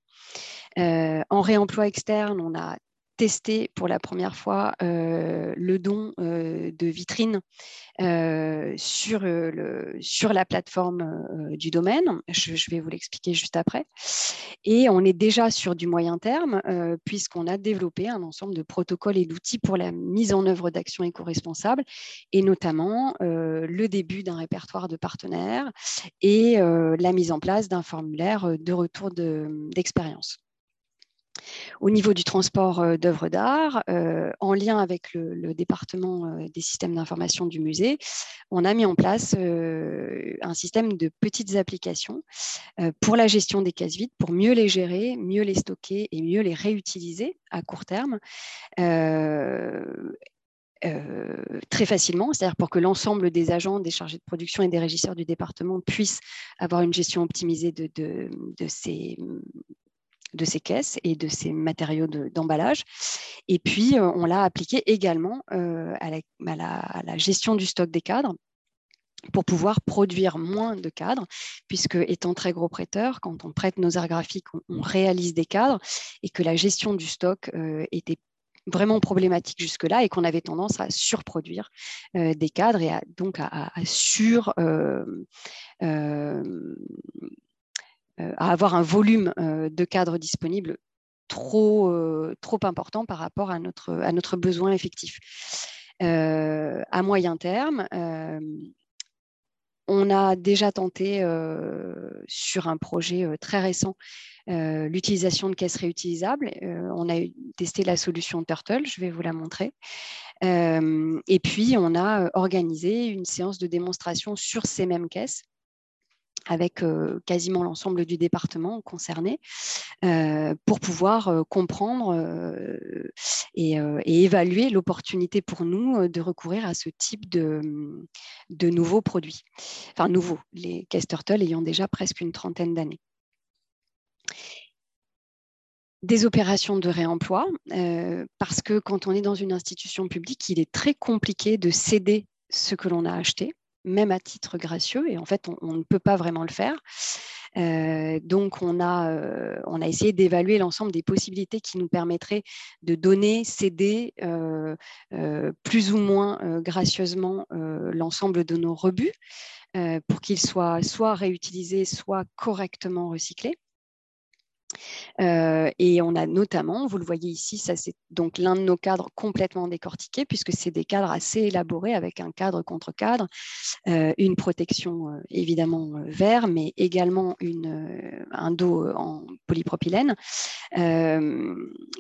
Euh, en réemploi externe, on a testé pour la première fois le don de le, sur la plateforme du domaine. Je, vais vous l'expliquer juste après. Et on est déjà sur du moyen terme, puisqu'on a développé un ensemble de protocoles et d'outils pour la mise en œuvre d'actions éco-responsables, et notamment le début d'un répertoire de partenaires et la mise en place d'un formulaire de retour d'expérience. Au niveau du transport euh, d'œuvres d'art, euh, en lien avec le, département euh, des systèmes d'information du musée, on a mis en place un système de petites applications pour la gestion des cases vides, pour mieux les gérer, mieux les stocker et mieux les réutiliser à court terme. très facilement, c'est-à-dire pour que l'ensemble des agents, des chargés de production et des régisseurs du département puissent avoir une gestion optimisée de, de ces de ces caisses et de ces matériaux d'emballage. et puis, euh, on l'a appliqué également euh, à la, gestion du stock des cadres pour pouvoir produire moins de cadres, puisque étant très gros prêteur, quand on prête nos arts graphiques, on, réalise des cadres et que la gestion du stock euh, était vraiment problématique jusque-là et qu'on avait tendance à surproduire des cadres et donc à, sur euh, à avoir un volume euh, de cadres disponibles trop, euh, trop important par rapport à notre, à notre besoin effectif. à moyen terme, on a déjà tenté sur un projet très récent l'utilisation de caisses réutilisables. on a testé la solution Turtle, je vais vous la montrer. et puis, on a organisé une séance de démonstration sur ces mêmes caisses avec quasiment l'ensemble du département concerné pour pouvoir comprendre et, évaluer l'opportunité pour nous de recourir à ce type de, mmh, nouveaux produits. Enfin, nouveaux, les caisse ayant déjà presque une trentaine d'années. des opérations de réemploi, parce que quand on est dans une institution publique, il est très compliqué de céder ce que l'on a acheté, même à titre gracieux, et en fait, on, ne peut pas vraiment le faire. donc, on a, on a essayé d'évaluer l'ensemble des possibilités qui nous permettraient de donner, céder plus ou moins gracieusement l'ensemble de nos rebuts pour qu'ils soient soit réutilisés, soit correctement recyclés. Euh, et on a notamment, vous le voyez ici, ça c'est donc l'un de nos cadres complètement décortiqués, puisque c'est des cadres assez élaborés avec un cadre contre cadre, euh, une protection euh, évidemment vert, mais également une, un dos en polypropylène,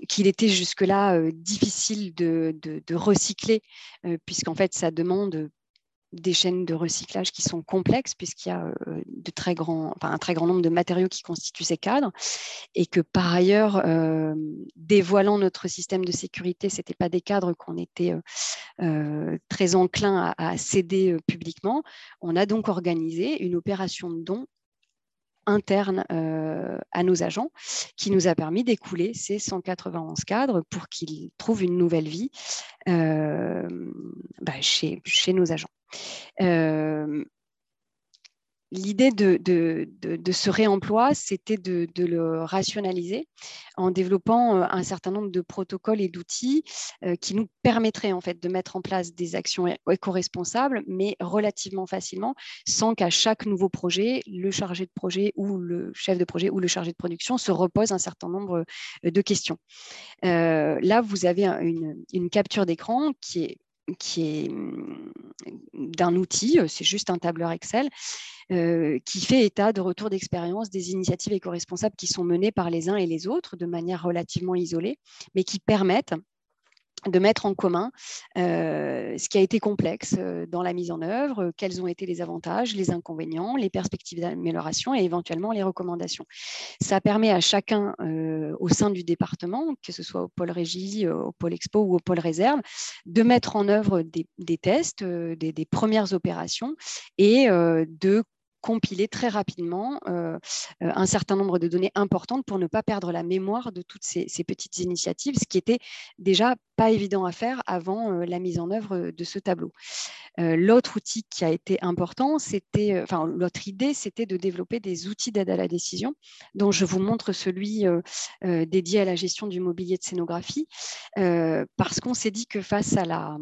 qu'il était jusque-là difficile de, de, de recycler, puisqu'en fait ça demande des chaînes de recyclage qui sont complexes puisqu'il y a euh, de très grands, un très grand nombre de matériaux qui constituent ces cadres et que par ailleurs, euh, dévoilant notre système de sécurité, ce n'était pas des cadres qu'on était euh, très enclin à, céder publiquement. On a donc organisé une opération de don interne à nos agents qui nous a permis d'écouler ces 191 cadres pour qu'ils trouvent une nouvelle vie bah, chez, chez, nos agents. L'idée de, ce réemploi, c'était de, le rationaliser en développant un certain nombre de protocoles et d'outils qui nous permettraient en fait de mettre en place des actions éco-responsables, mais relativement facilement, sans qu'à chaque nouveau projet, le chargé de projet ou le chef de projet ou le chargé de production se repose un certain nombre de questions. là, vous avez une capture d'écran qui est qui est mmh, d'un outil, c'est juste un tableur Excel, qui fait état de retour d'expérience des initiatives éco-responsables qui sont menées par les uns et les autres de manière relativement isolée, mais qui permettent de mettre en commun euh, ce qui a été complexe euh, dans la mise en œuvre, euh, quels ont été les avantages, les inconvénients, les perspectives d'amélioration et éventuellement les recommandations. Ça permet à chacun au sein du département, que ce soit au pôle régie, au pôle expo ou au pôle réserve, de mettre en œuvre des, tests, des, des, premières opérations et de compiler très rapidement euh, euh, un certain nombre de données importantes pour ne pas perdre la mémoire de toutes ces, petites initiatives, ce qui était déjà pas évident à faire avant euh, la mise en œuvre de ce tableau. l'autre outil qui a été important, c'était, enfin l'autre idée, c'était de développer des outils d'aide à la décision, dont je vous montre celui dédié à la gestion du mobilier de scénographie, parce qu'on s'est dit que face à la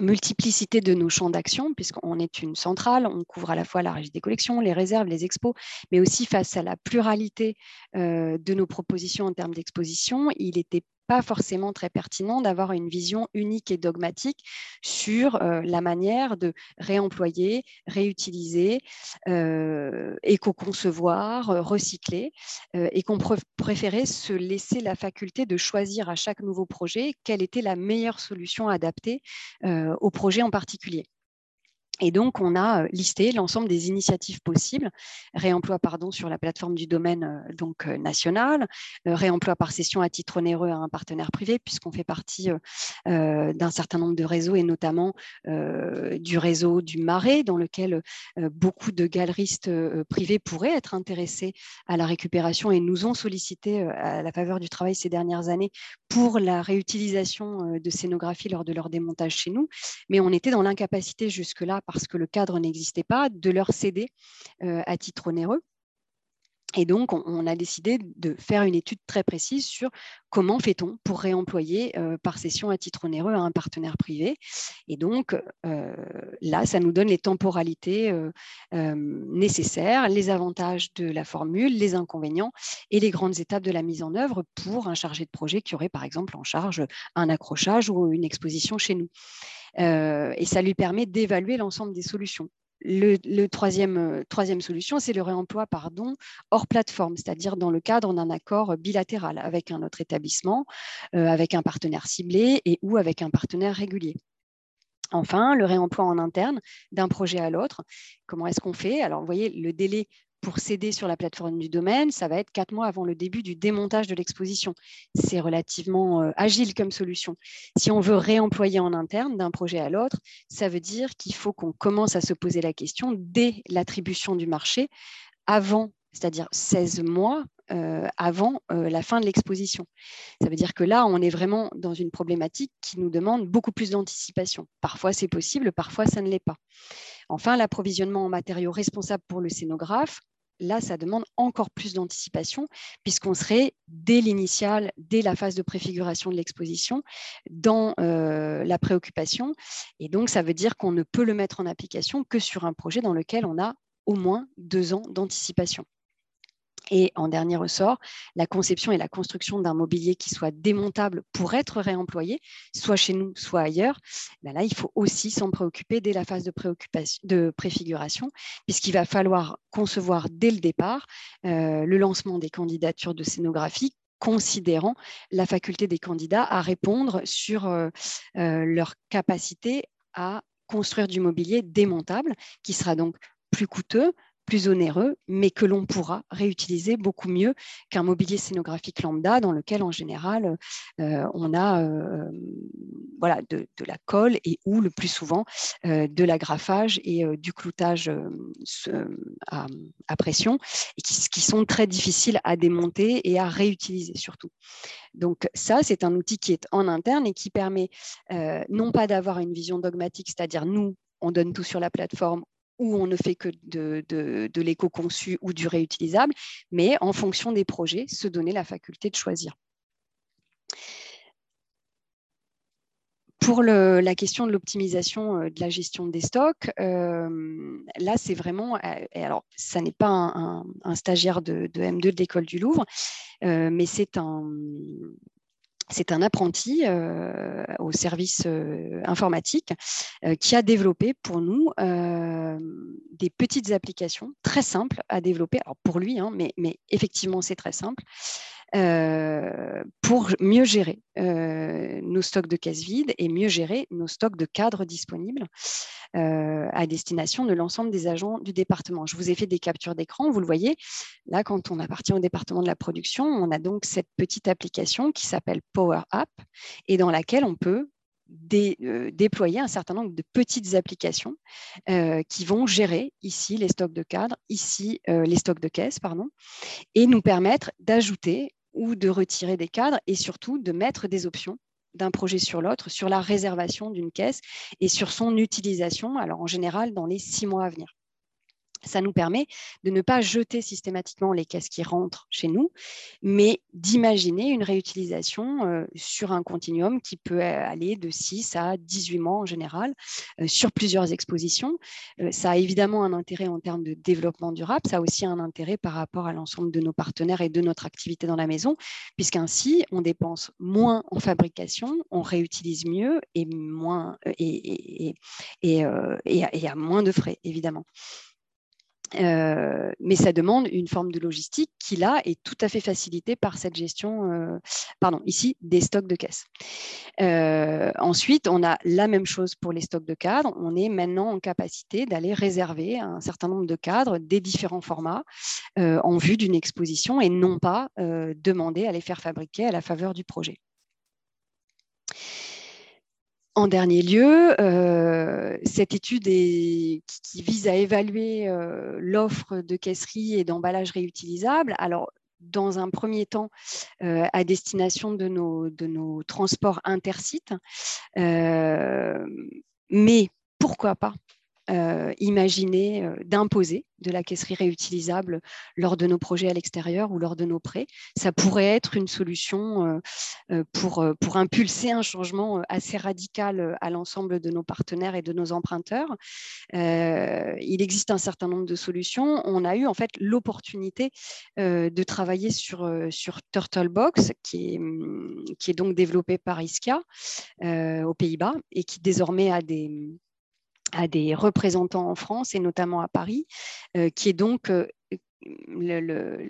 multiplicité de nos champs d'action, puisqu'on est une centrale, on couvre à la fois la régie des collections, les réserves, les expos, mais aussi face à la pluralité euh, de nos propositions en termes d'exposition, il était pas forcément très pertinent d'avoir une vision unique et dogmatique sur euh, la manière de réemployer, réutiliser, euh, éco-concevoir, euh, recycler, et qu'on préférait se laisser la faculté de choisir à chaque nouveau projet quelle était la meilleure solution adaptée au projet en particulier. Et donc, on a euh, listé l'ensemble des initiatives possibles, réemploi pardon, sur la plateforme du domaine euh, euh, national, réemploi par session à titre onéreux à un partenaire privé, puisqu'on fait partie d'un certain nombre de réseaux, et notamment du réseau du Marais, dans lequel beaucoup de galeristes privés pourraient être intéressés à la récupération et nous ont sollicité à la faveur du travail ces dernières années pour la réutilisation de scénographie lors de leur démontage chez nous. Mais on était dans l'incapacité jusque-là parce que le cadre n'existait pas, de leur céder euh, à titre onéreux. Et donc, on, a décidé de faire une étude très précise sur comment fait-on pour réemployer euh, par session à titre onéreux un partenaire privé. Et donc, euh, là, ça nous donne les temporalités nécessaires, les avantages de la formule, les inconvénients et les grandes étapes de la mise en œuvre pour un chargé de projet qui aurait, par exemple, en charge un accrochage ou une exposition chez nous. Euh, et ça lui permet d'évaluer l'ensemble des solutions. Le, troisième, euh, troisième, solution, c'est le réemploi pardon, hors plateforme, c'est-à-dire dans le cadre d'un accord bilatéral avec un autre établissement, euh, avec un partenaire ciblé et ou avec un partenaire régulier. Enfin, le réemploi en interne d'un projet à l'autre. Comment est-ce qu'on fait? Alors, vous voyez, le délai pour céder sur la plateforme du domaine, ça va être quatre mois avant le début du démontage de l'exposition. C'est relativement euh, agile comme solution. Si on veut réemployer en interne d'un projet à l'autre, ça veut dire qu'il faut qu'on commence à se poser la question dès l'attribution du marché, avant c'est-à-dire 16 mois avant la fin de l'exposition. Ça veut dire que là, on est vraiment dans une problématique qui nous demande beaucoup plus d'anticipation. Parfois, c'est possible, parfois, ça ne l'est pas. Enfin, l'approvisionnement en matériaux responsables pour le scénographe, là, ça demande encore plus d'anticipation, puisqu'on serait dès l'initial, dès la phase de préfiguration de l'exposition, dans euh, la préoccupation. Et donc, ça veut dire qu'on ne peut le mettre en application que sur un projet dans lequel on a au moins deux ans d'anticipation. Et en dernier ressort, la conception et la construction d'un mobilier qui soit démontable pour être réemployé, soit chez nous, soit ailleurs, ben là, il faut aussi s'en préoccuper dès la phase de, de préfiguration, puisqu'il va falloir concevoir dès le départ euh, le lancement des candidatures de scénographie considérant la faculté des candidats à répondre sur euh, euh, leur capacité à construire du mobilier démontable, qui sera donc plus coûteux, plus onéreux, mais que l'on pourra réutiliser beaucoup mieux qu'un mobilier scénographique lambda dans lequel en général euh, on a euh, voilà, de, la colle et ou le plus souvent euh, de l'agrafage et du cloutage à, pression et qui, qui, sont très difficiles à démonter et à réutiliser surtout. Donc ça, c'est un outil qui est en interne et qui permet non pas d'avoir une vision dogmatique, c'est-à-dire nous, on donne tout sur la plateforme, où on ne fait que de, l'éco-conçu ou du réutilisable, mais en fonction des projets, se donner la faculté de choisir. Pour la question de l'optimisation euh, de la gestion des stocks, euh, là, c'est vraiment, euh, alors, ça n'est pas un, stagiaire de, M2 de l'école du Louvre, mais c'est un, c'est un apprenti euh, au service euh, informatique euh, qui a développé pour nous des petites applications très simples à développer. Alors pour lui, hein, mais, mais, effectivement, c'est très simple. Euh, pour mieux gérer euh, nos stocks de caisses vides et mieux gérer nos stocks de cadres disponibles euh, à destination de l'ensemble des agents du département. Je vous ai fait des captures d'écran, vous le voyez. Là, quand on appartient au département de la production, on a donc cette petite application qui s'appelle Power App et dans laquelle on peut déployer un certain nombre de petites applications qui vont gérer ici les stocks de cadres, ici les stocks de caisses, pardon, et nous permettre d'ajouter ou de retirer des cadres et surtout de mettre des options d'un projet sur l'autre, sur la réservation d'une caisse et sur son utilisation, alors en général dans les six mois à venir ça nous permet de ne pas jeter systématiquement les caisses qui rentrent chez nous, mais d'imaginer une réutilisation euh, sur un continuum qui peut aller de 6 à 18 mois en général, euh, sur plusieurs expositions. Euh, ça a évidemment un intérêt en termes de développement durable, ça a aussi un intérêt par rapport à l'ensemble de nos partenaires et de notre activité dans la maison, puisqu'ainsi, on dépense moins en fabrication, on réutilise mieux et, moins, et à moins de frais, évidemment. Euh, mais ça demande une forme de logistique qui, là, est tout à fait facilitée par cette gestion, euh, pardon, ici, des stocks de caisses. Euh, ensuite, on a la même chose pour les stocks de cadres. On est maintenant en capacité d'aller réserver un certain nombre de cadres des différents formats en vue d'une exposition et non pas demander à les faire fabriquer à la faveur du projet. En dernier lieu, euh, cette étude qui, vise à évaluer euh, l'offre de caisserie et d'emballage réutilisable. Alors, dans un premier temps, euh, à destination de nos, de nos transports intercites, mais pourquoi pas euh, imaginer euh, d'imposer de la caisserie réutilisable lors de nos projets à l'extérieur ou lors de nos prêts. Ça pourrait être une solution euh, pour, pour impulser un changement assez radical à l'ensemble de nos partenaires et de nos emprunteurs. il existe un certain nombre de solutions. On a eu en fait l'opportunité de travailler sur, sur Turtlebox, qui est, qui est donc développé par Iskia aux Pays-Bas et qui désormais a des à des représentants en France et notamment à Paris, euh, qui est donc euh,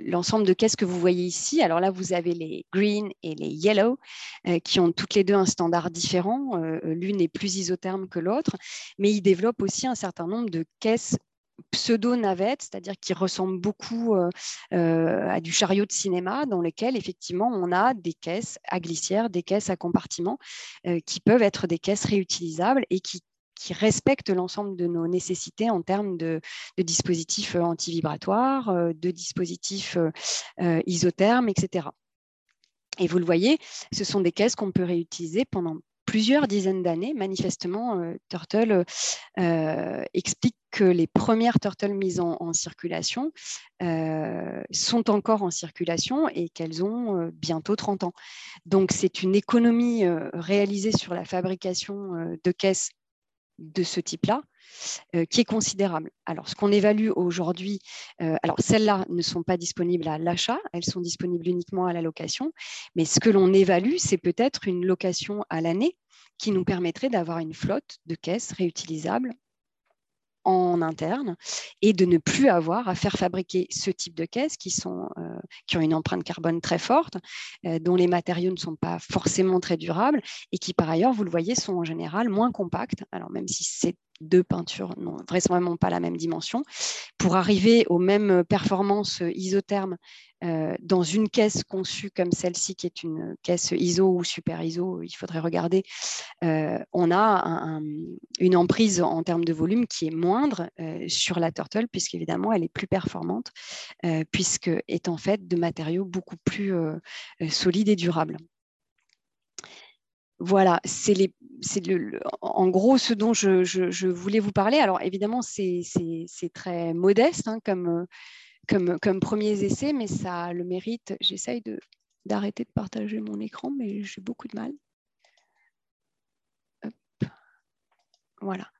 l'ensemble de caisses que vous voyez ici. Alors là, vous avez les green et les yellow euh, qui ont toutes les deux un standard différent. L'une est plus isotherme que l'autre, mais ils développent aussi un certain nombre de caisses pseudo-navettes, c'est-à-dire qui ressemblent beaucoup à du chariot de cinéma, dans lesquelles effectivement on a des caisses à glissière, des caisses à compartiment, qui peuvent être des caisses réutilisables et qui qui respecte l'ensemble de nos nécessités en termes de, dispositifs antivibratoires, de dispositifs isothermes, etc. Et vous le voyez, ce sont des caisses qu'on peut réutiliser pendant plusieurs dizaines d'années. Manifestement, Turtle explique que les premières turtles mises en, circulation sont encore en circulation et qu'elles ont bientôt 30 ans. Donc, c'est une économie réalisée sur la fabrication de caisses de ce type-là, euh, qui est considérable. Alors, ce qu'on évalue aujourd'hui, euh, alors celles-là ne sont pas disponibles à l'achat, elles sont disponibles uniquement à la location, mais ce que l'on évalue, c'est peut-être une location à l'année qui nous permettrait d'avoir une flotte de caisses réutilisables en interne et de ne plus avoir à faire fabriquer ce type de caisses qui, sont, euh, qui ont une empreinte carbone très forte, euh, dont les matériaux ne sont pas forcément très durables et qui, par ailleurs, vous le voyez, sont en général moins compactes. Alors, même si c'est deux peintures n'ont vraisemblablement pas la même dimension. Pour arriver aux mêmes performances isothermes euh, dans une caisse conçue comme celle-ci, qui est une caisse ISO ou super ISO, il faudrait regarder, euh, on a une emprise en termes de volume qui est moindre euh, sur la Turtle, puisqu'évidemment, elle est plus performante, puisque est en fait de matériaux beaucoup plus solides et durables. Voilà, c'est en gros ce dont je, voulais vous parler. Alors évidemment, c'est très modeste hein, comme, comme, comme premiers essais, mais ça le mérite. J'essaye d'arrêter de, partager mon écran, mais j'ai beaucoup de mal. Voilà.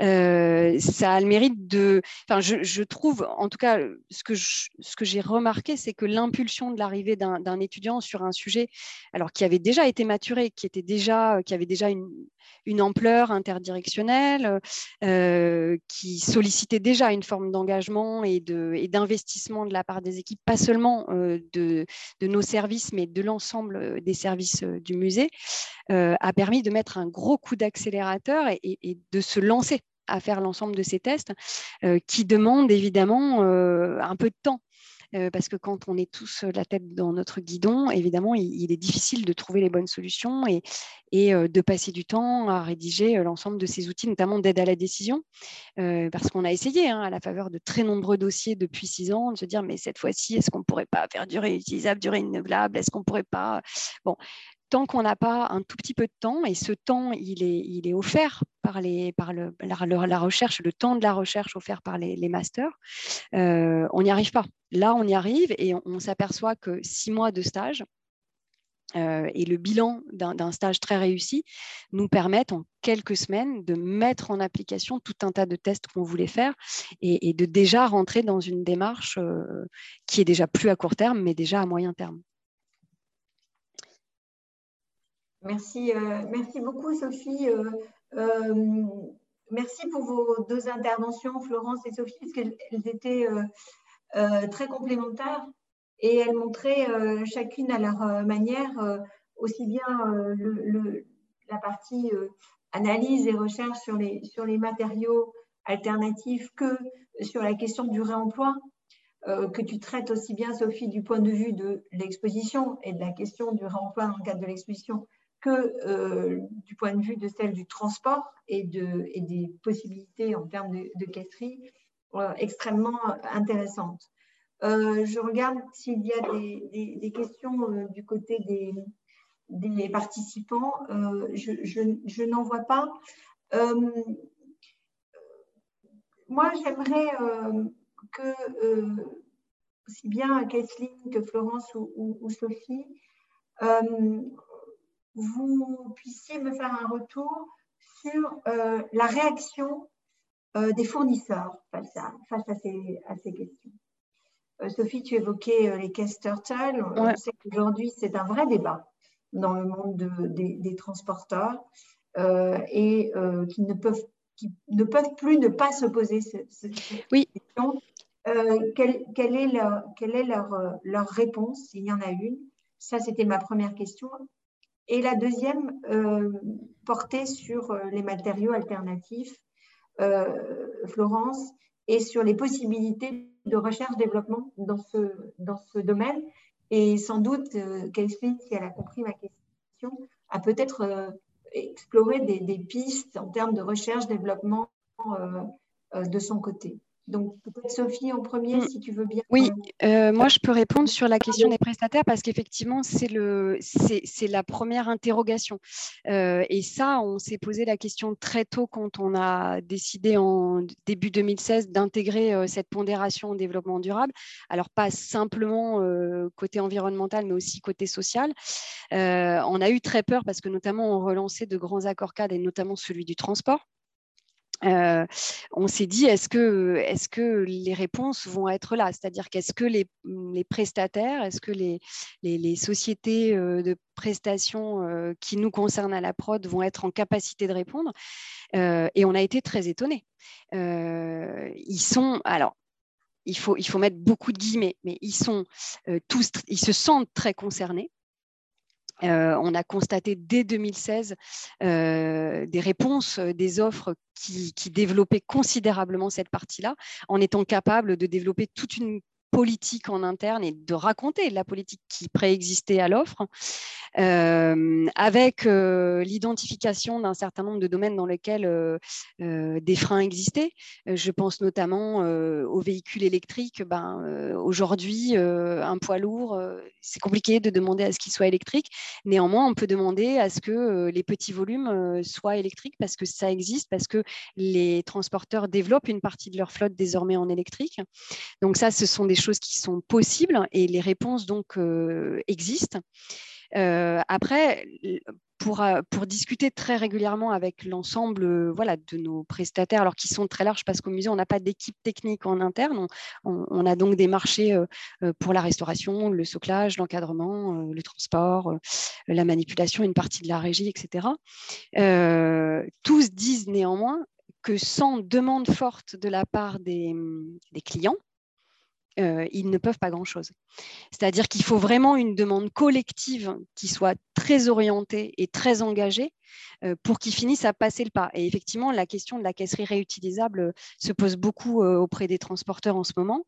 Euh, ça a le mérite de. Enfin, je, trouve, en tout cas, ce que, ce j'ai remarqué, c'est que l'impulsion de l'arrivée d'un étudiant sur un sujet, alors qui avait déjà été maturé, qui était déjà, qui avait déjà une, une ampleur interdirectionnelle, euh, qui sollicitait déjà une forme d'engagement et d'investissement de, de, la part des équipes, pas seulement euh, de, de, nos services, mais de l'ensemble des services du musée, a permis de mettre un gros coup d'accélérateur et, et de se lancer à faire l'ensemble de ces tests, euh, qui demandent évidemment euh, un peu de temps. Euh, parce que quand on est tous la tête dans notre guidon, évidemment, il, est difficile de trouver les bonnes solutions et, et de passer du temps à rédiger l'ensemble de ces outils, notamment d'aide à la décision, parce qu'on a essayé, hein, à la faveur de très nombreux dossiers depuis six ans, de se dire, mais cette fois-ci, est-ce qu'on ne pourrait pas faire du réutilisable, du renouvelable Est-ce qu'on ne pourrait pas... Bon, tant qu'on n'a pas un tout petit peu de temps, et ce temps, il est, offert par le, la, recherche, le temps de la recherche offert par les, masters, euh, on n'y arrive pas. Là, on y arrive et on, s'aperçoit que six mois de stage euh, et le bilan d'un stage très réussi nous permettent en quelques semaines de mettre en application tout un tas de tests qu'on voulait faire et, de déjà rentrer dans une démarche euh, qui est déjà plus à court terme, mais déjà à moyen terme. Merci, merci beaucoup Sophie. Euh, merci pour vos deux interventions, Florence et Sophie, parce qu'elles étaient euh, euh, très complémentaires et elles montraient chacune à leur manière aussi bien la partie analyse et recherche sur les, sur les matériaux alternatifs que sur la question du réemploi, que tu traites aussi bien, Sophie, du point de vue de l'exposition et de la question du réemploi dans le cadre de l'exposition, euh, du point de vue de celle du transport et, de, des possibilités en termes de, de euh, extrêmement intéressantes. Euh, je regarde s'il y a des, questions du côté des, participants. je, n'en vois pas. moi, j'aimerais que aussi bien Kathleen que Florence ou Sophie vous puissiez me faire un retour sur euh, la réaction euh, des fournisseurs face à, face à, ces, à ces questions. Euh, Sophie, tu évoquais les caisses Turtle. On sait qu'aujourd'hui, c'est un vrai débat dans le monde de, des, transporteurs et qui, ne peuvent, qui ne peuvent plus ne pas se poser cette, oui. question. Quelle, quelle, est, leur, quelle est leur, leur réponse, s'il y en a une Ça, c'était ma première question. Et la deuxième euh, portait sur euh, les matériaux alternatifs, euh, Florence, et sur les possibilités de recherche-développement dans ce, dans ce domaine. Et sans doute, euh, si elle a compris ma question, a peut-être explorer des, pistes en termes de recherche, développement de son côté. Donc, peut-être Sophie en premier, mm. si tu veux bien. Oui, euh, moi, je peux répondre sur la question des prestataires parce qu'effectivement, c'est, le, c'est, la première interrogation. Euh, et ça, on s'est posé la question très tôt quand on a décidé en début 2016 d'intégrer euh, cette pondération au développement durable. Alors, pas simplement côté environnemental, mais aussi côté social. on a eu très peur parce que notamment, on relançait de grands accords cadres et notamment celui du transport. Euh, on s'est dit, est-ce que, les réponses vont être là? C'est-à-dire qu'est-ce que les, prestataires, est-ce que les, les, sociétés euh, de prestations euh, qui nous concernent à la prod vont être en capacité de répondre? Et on a été très étonnés. ils sont, alors, il faut, il faut mettre beaucoup de guillemets, mais ils sont tous, ils se sentent très concernés. Euh, on a constaté dès 2016 euh, des réponses, euh, des offres qui, qui, développaient considérablement cette partie-là, en étant capable de développer toute une politique en interne et de raconter la politique qui préexistait à l'offre, euh, avec euh, l'identification d'un certain nombre de domaines dans lesquels euh, des freins existaient. je pense notamment aux véhicules électriques. Ben, Aujourd'hui, un poids lourd, c'est compliqué de demander à ce qu'il soit électrique. Néanmoins, on peut demander à ce que les petits volumes soient électriques parce que ça existe, parce que les transporteurs développent une partie de leur flotte désormais en électrique. Donc ça, ce sont des choses qui sont possibles et les réponses donc euh, existent. Euh, après, pour, euh, pour, discuter très régulièrement avec l'ensemble voilà, de nos prestataires, alors qui sont très larges parce qu'au musée, on n'a pas d'équipe technique en interne. On, a donc des marchés pour la restauration, le soclage, l'encadrement, le transport, la manipulation, une partie de la régie, etc. tous disent néanmoins que sans demande forte de la part des clients, euh, ils ne peuvent pas grand-chose. C'est-à-dire qu'il faut vraiment une demande collective qui soit très orientée et très engagée pour qu'ils finissent à passer le pas. Et effectivement, la question de la caisserie réutilisable euh, se pose beaucoup euh, auprès des transporteurs en ce moment.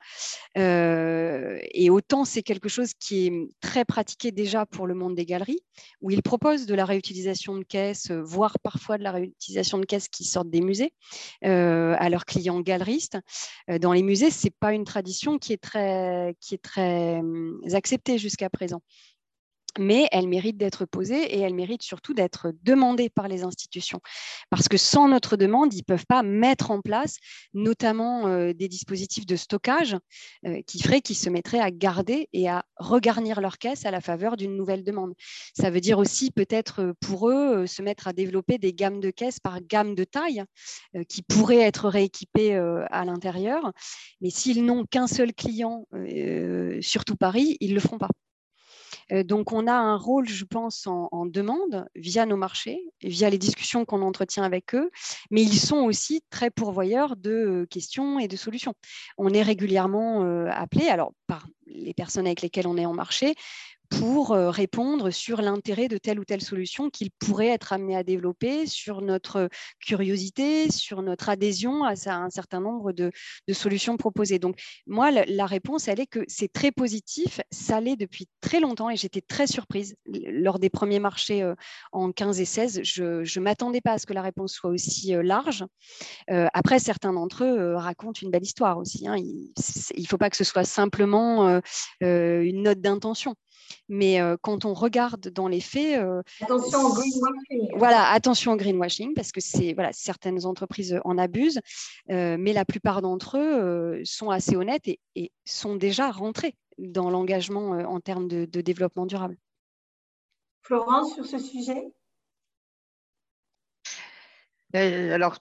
et autant c'est quelque chose qui est très pratiqué déjà pour le monde des galeries, où ils proposent de la réutilisation de caisses, voire parfois de la réutilisation de caisses qui sortent des musées à leurs clients galeristes. dans les musées, ce n'est pas une tradition qui est très, qui est très hum, acceptée jusqu'à présent mais elle mérite d'être posée et elle mérite surtout d'être demandée par les institutions. Parce que sans notre demande, ils ne peuvent pas mettre en place notamment euh, des dispositifs de stockage euh, qui feraient qu'ils se mettraient à garder et à regarnir leur caisse à la faveur d'une nouvelle demande. Ça veut dire aussi peut-être euh, pour eux se mettre à développer des gammes de caisses par gamme de taille qui pourraient être rééquipées à l'intérieur. Mais s'ils n'ont qu'un seul client, surtout Paris, ils ne le feront pas. Euh, donc, on a un rôle, je pense, en, demande via nos marchés, via les discussions qu'on entretient avec eux, mais ils sont aussi très pourvoyeurs de euh, questions et de solutions. On est régulièrement euh, appelé, alors par les personnes avec lesquelles on est en marché, pour répondre sur l'intérêt de telle ou telle solution qu'il pourrait être amené à développer, sur notre curiosité, sur notre adhésion à un certain nombre de, solutions proposées. Donc, moi, la, réponse, elle est que c'est très positif. Ça l'est depuis très longtemps et j'étais très surprise lors des premiers marchés en 15 et 16. Je ne m'attendais pas à ce que la réponse soit aussi large. après, certains d'entre eux racontent une belle histoire aussi. Hein. Il ne faut pas que ce soit simplement une note d'intention. Mais euh, quand on regarde dans les faits, euh, attention au greenwashing. Voilà, attention au greenwashing parce que c'est voilà, certaines entreprises en abusent, euh, mais la plupart d'entre eux sont assez honnêtes et, sont déjà rentrés dans l'engagement en termes de, de développement durable. Florence, sur ce sujet? Alors,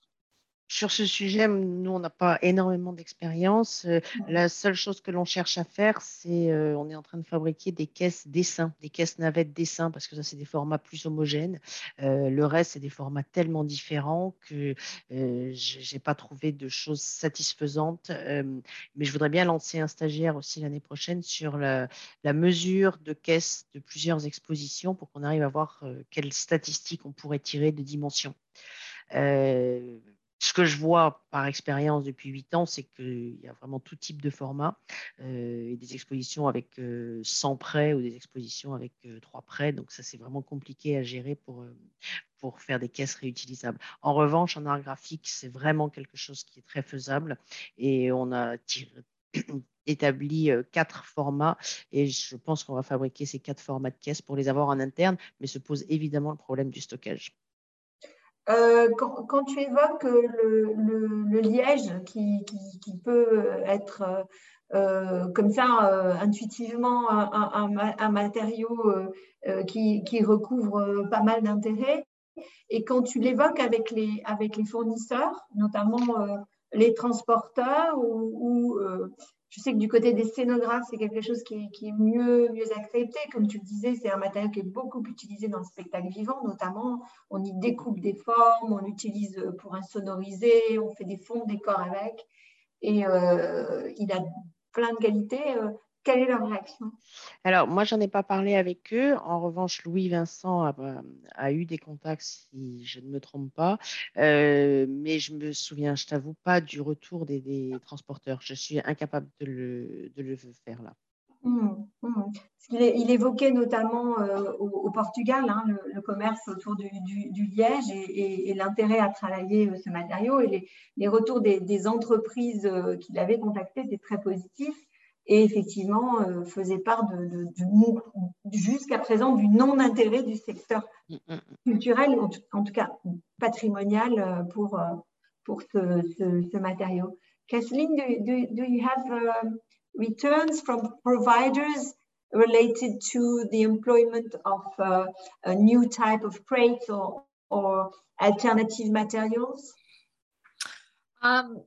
sur ce sujet, nous, on n'a pas énormément d'expérience. Euh, la seule chose que l'on cherche à faire, c'est euh, on est en train de fabriquer des caisses dessins, des caisses navettes dessins, parce que ça, c'est des formats plus homogènes. Euh, le reste, c'est des formats tellement différents que je n'ai pas trouvé de choses satisfaisantes. mais je voudrais bien lancer un stagiaire aussi l'année prochaine sur la, la, mesure de caisses de plusieurs expositions pour qu'on arrive à voir quelles statistiques on pourrait tirer de dimensions. Euh, ce que je vois par expérience depuis huit ans, c'est qu'il y a vraiment tout type de format, euh, des expositions avec 100 euh, prêts ou des expositions avec 3 euh, prêts. Donc ça, c'est vraiment compliqué à gérer pour, pour faire des caisses réutilisables. En revanche, en art graphique, c'est vraiment quelque chose qui est très faisable et on a établi quatre formats et je pense qu'on va fabriquer ces quatre formats de caisses pour les avoir en interne, mais se pose évidemment le problème du stockage. Euh, quand, tu évoques le, liège qui, peut être euh, comme ça intuitivement un, matériau qui, recouvre pas mal d'intérêts, et quand tu l'évoques avec les, avec les fournisseurs, notamment les transporteurs ou, je sais que du côté des scénographes, c'est quelque chose qui est, mieux, accepté. Comme tu le disais, c'est un matériau qui est beaucoup utilisé dans le spectacle vivant, notamment. On y découpe des formes, on l'utilise pour insonoriser, on fait des fonds de décor avec. Et euh, il a plein de qualités. Quelle est leur réaction? Alors, moi, j'en ai pas parlé avec eux. En revanche, Louis Vincent a, eu des contacts, si je ne me trompe pas. Euh, mais je me souviens, je t'avoue, pas du retour des, transporteurs. Je suis incapable de le, faire là. Mmh, mmh. Il, évoquait notamment euh, au, Portugal hein, le, commerce autour du, liège et, l'intérêt à travailler euh, ce matériau. Et les, retours des, des entreprises qu'il avait contactées étaient très positifs et effectivement euh, faisait part de, jusqu'à présent du non-intérêt du secteur mm, mm, mm. culturel, en tout, cas patrimonial, euh, pour, euh, pour ce, ce, matériau. Kathleen, do, do, you have uh, returns from providers related to the employment of uh, a new type of crates or, or alternative materials? Um,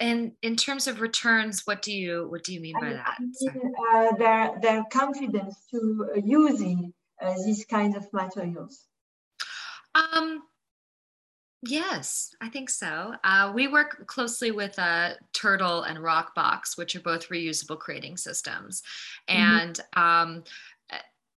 and in terms of returns, what do you what do you mean by that? uh, their their confidence to uh, using uh, these kinds of materials. Um, yes, I think so. Uh, we work closely with uh, Turtle and Rockbox, which are both reusable crating systems, mm-hmm. and um,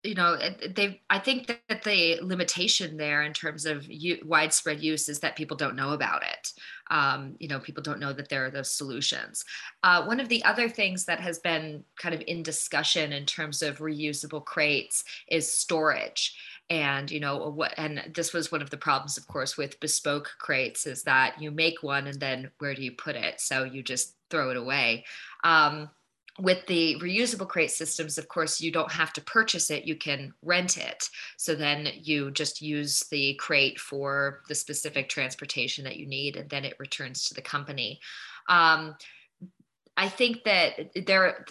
you know they i think that the limitation there in terms of u- widespread use is that people don't know about it. Um, you know people don't know that there are those solutions. Uh, one of the other things that has been kind of in discussion in terms of reusable crates is storage. And you know what and this was one of the problems of course with bespoke crates is that you make one and then where do you put it? So you just throw it away. Um, with the reusable crate systems, of course, you don't have to purchase it, you can rent it. So then you just use the crate for the specific transportation that you need, and then it returns to the company. Um, I think that there,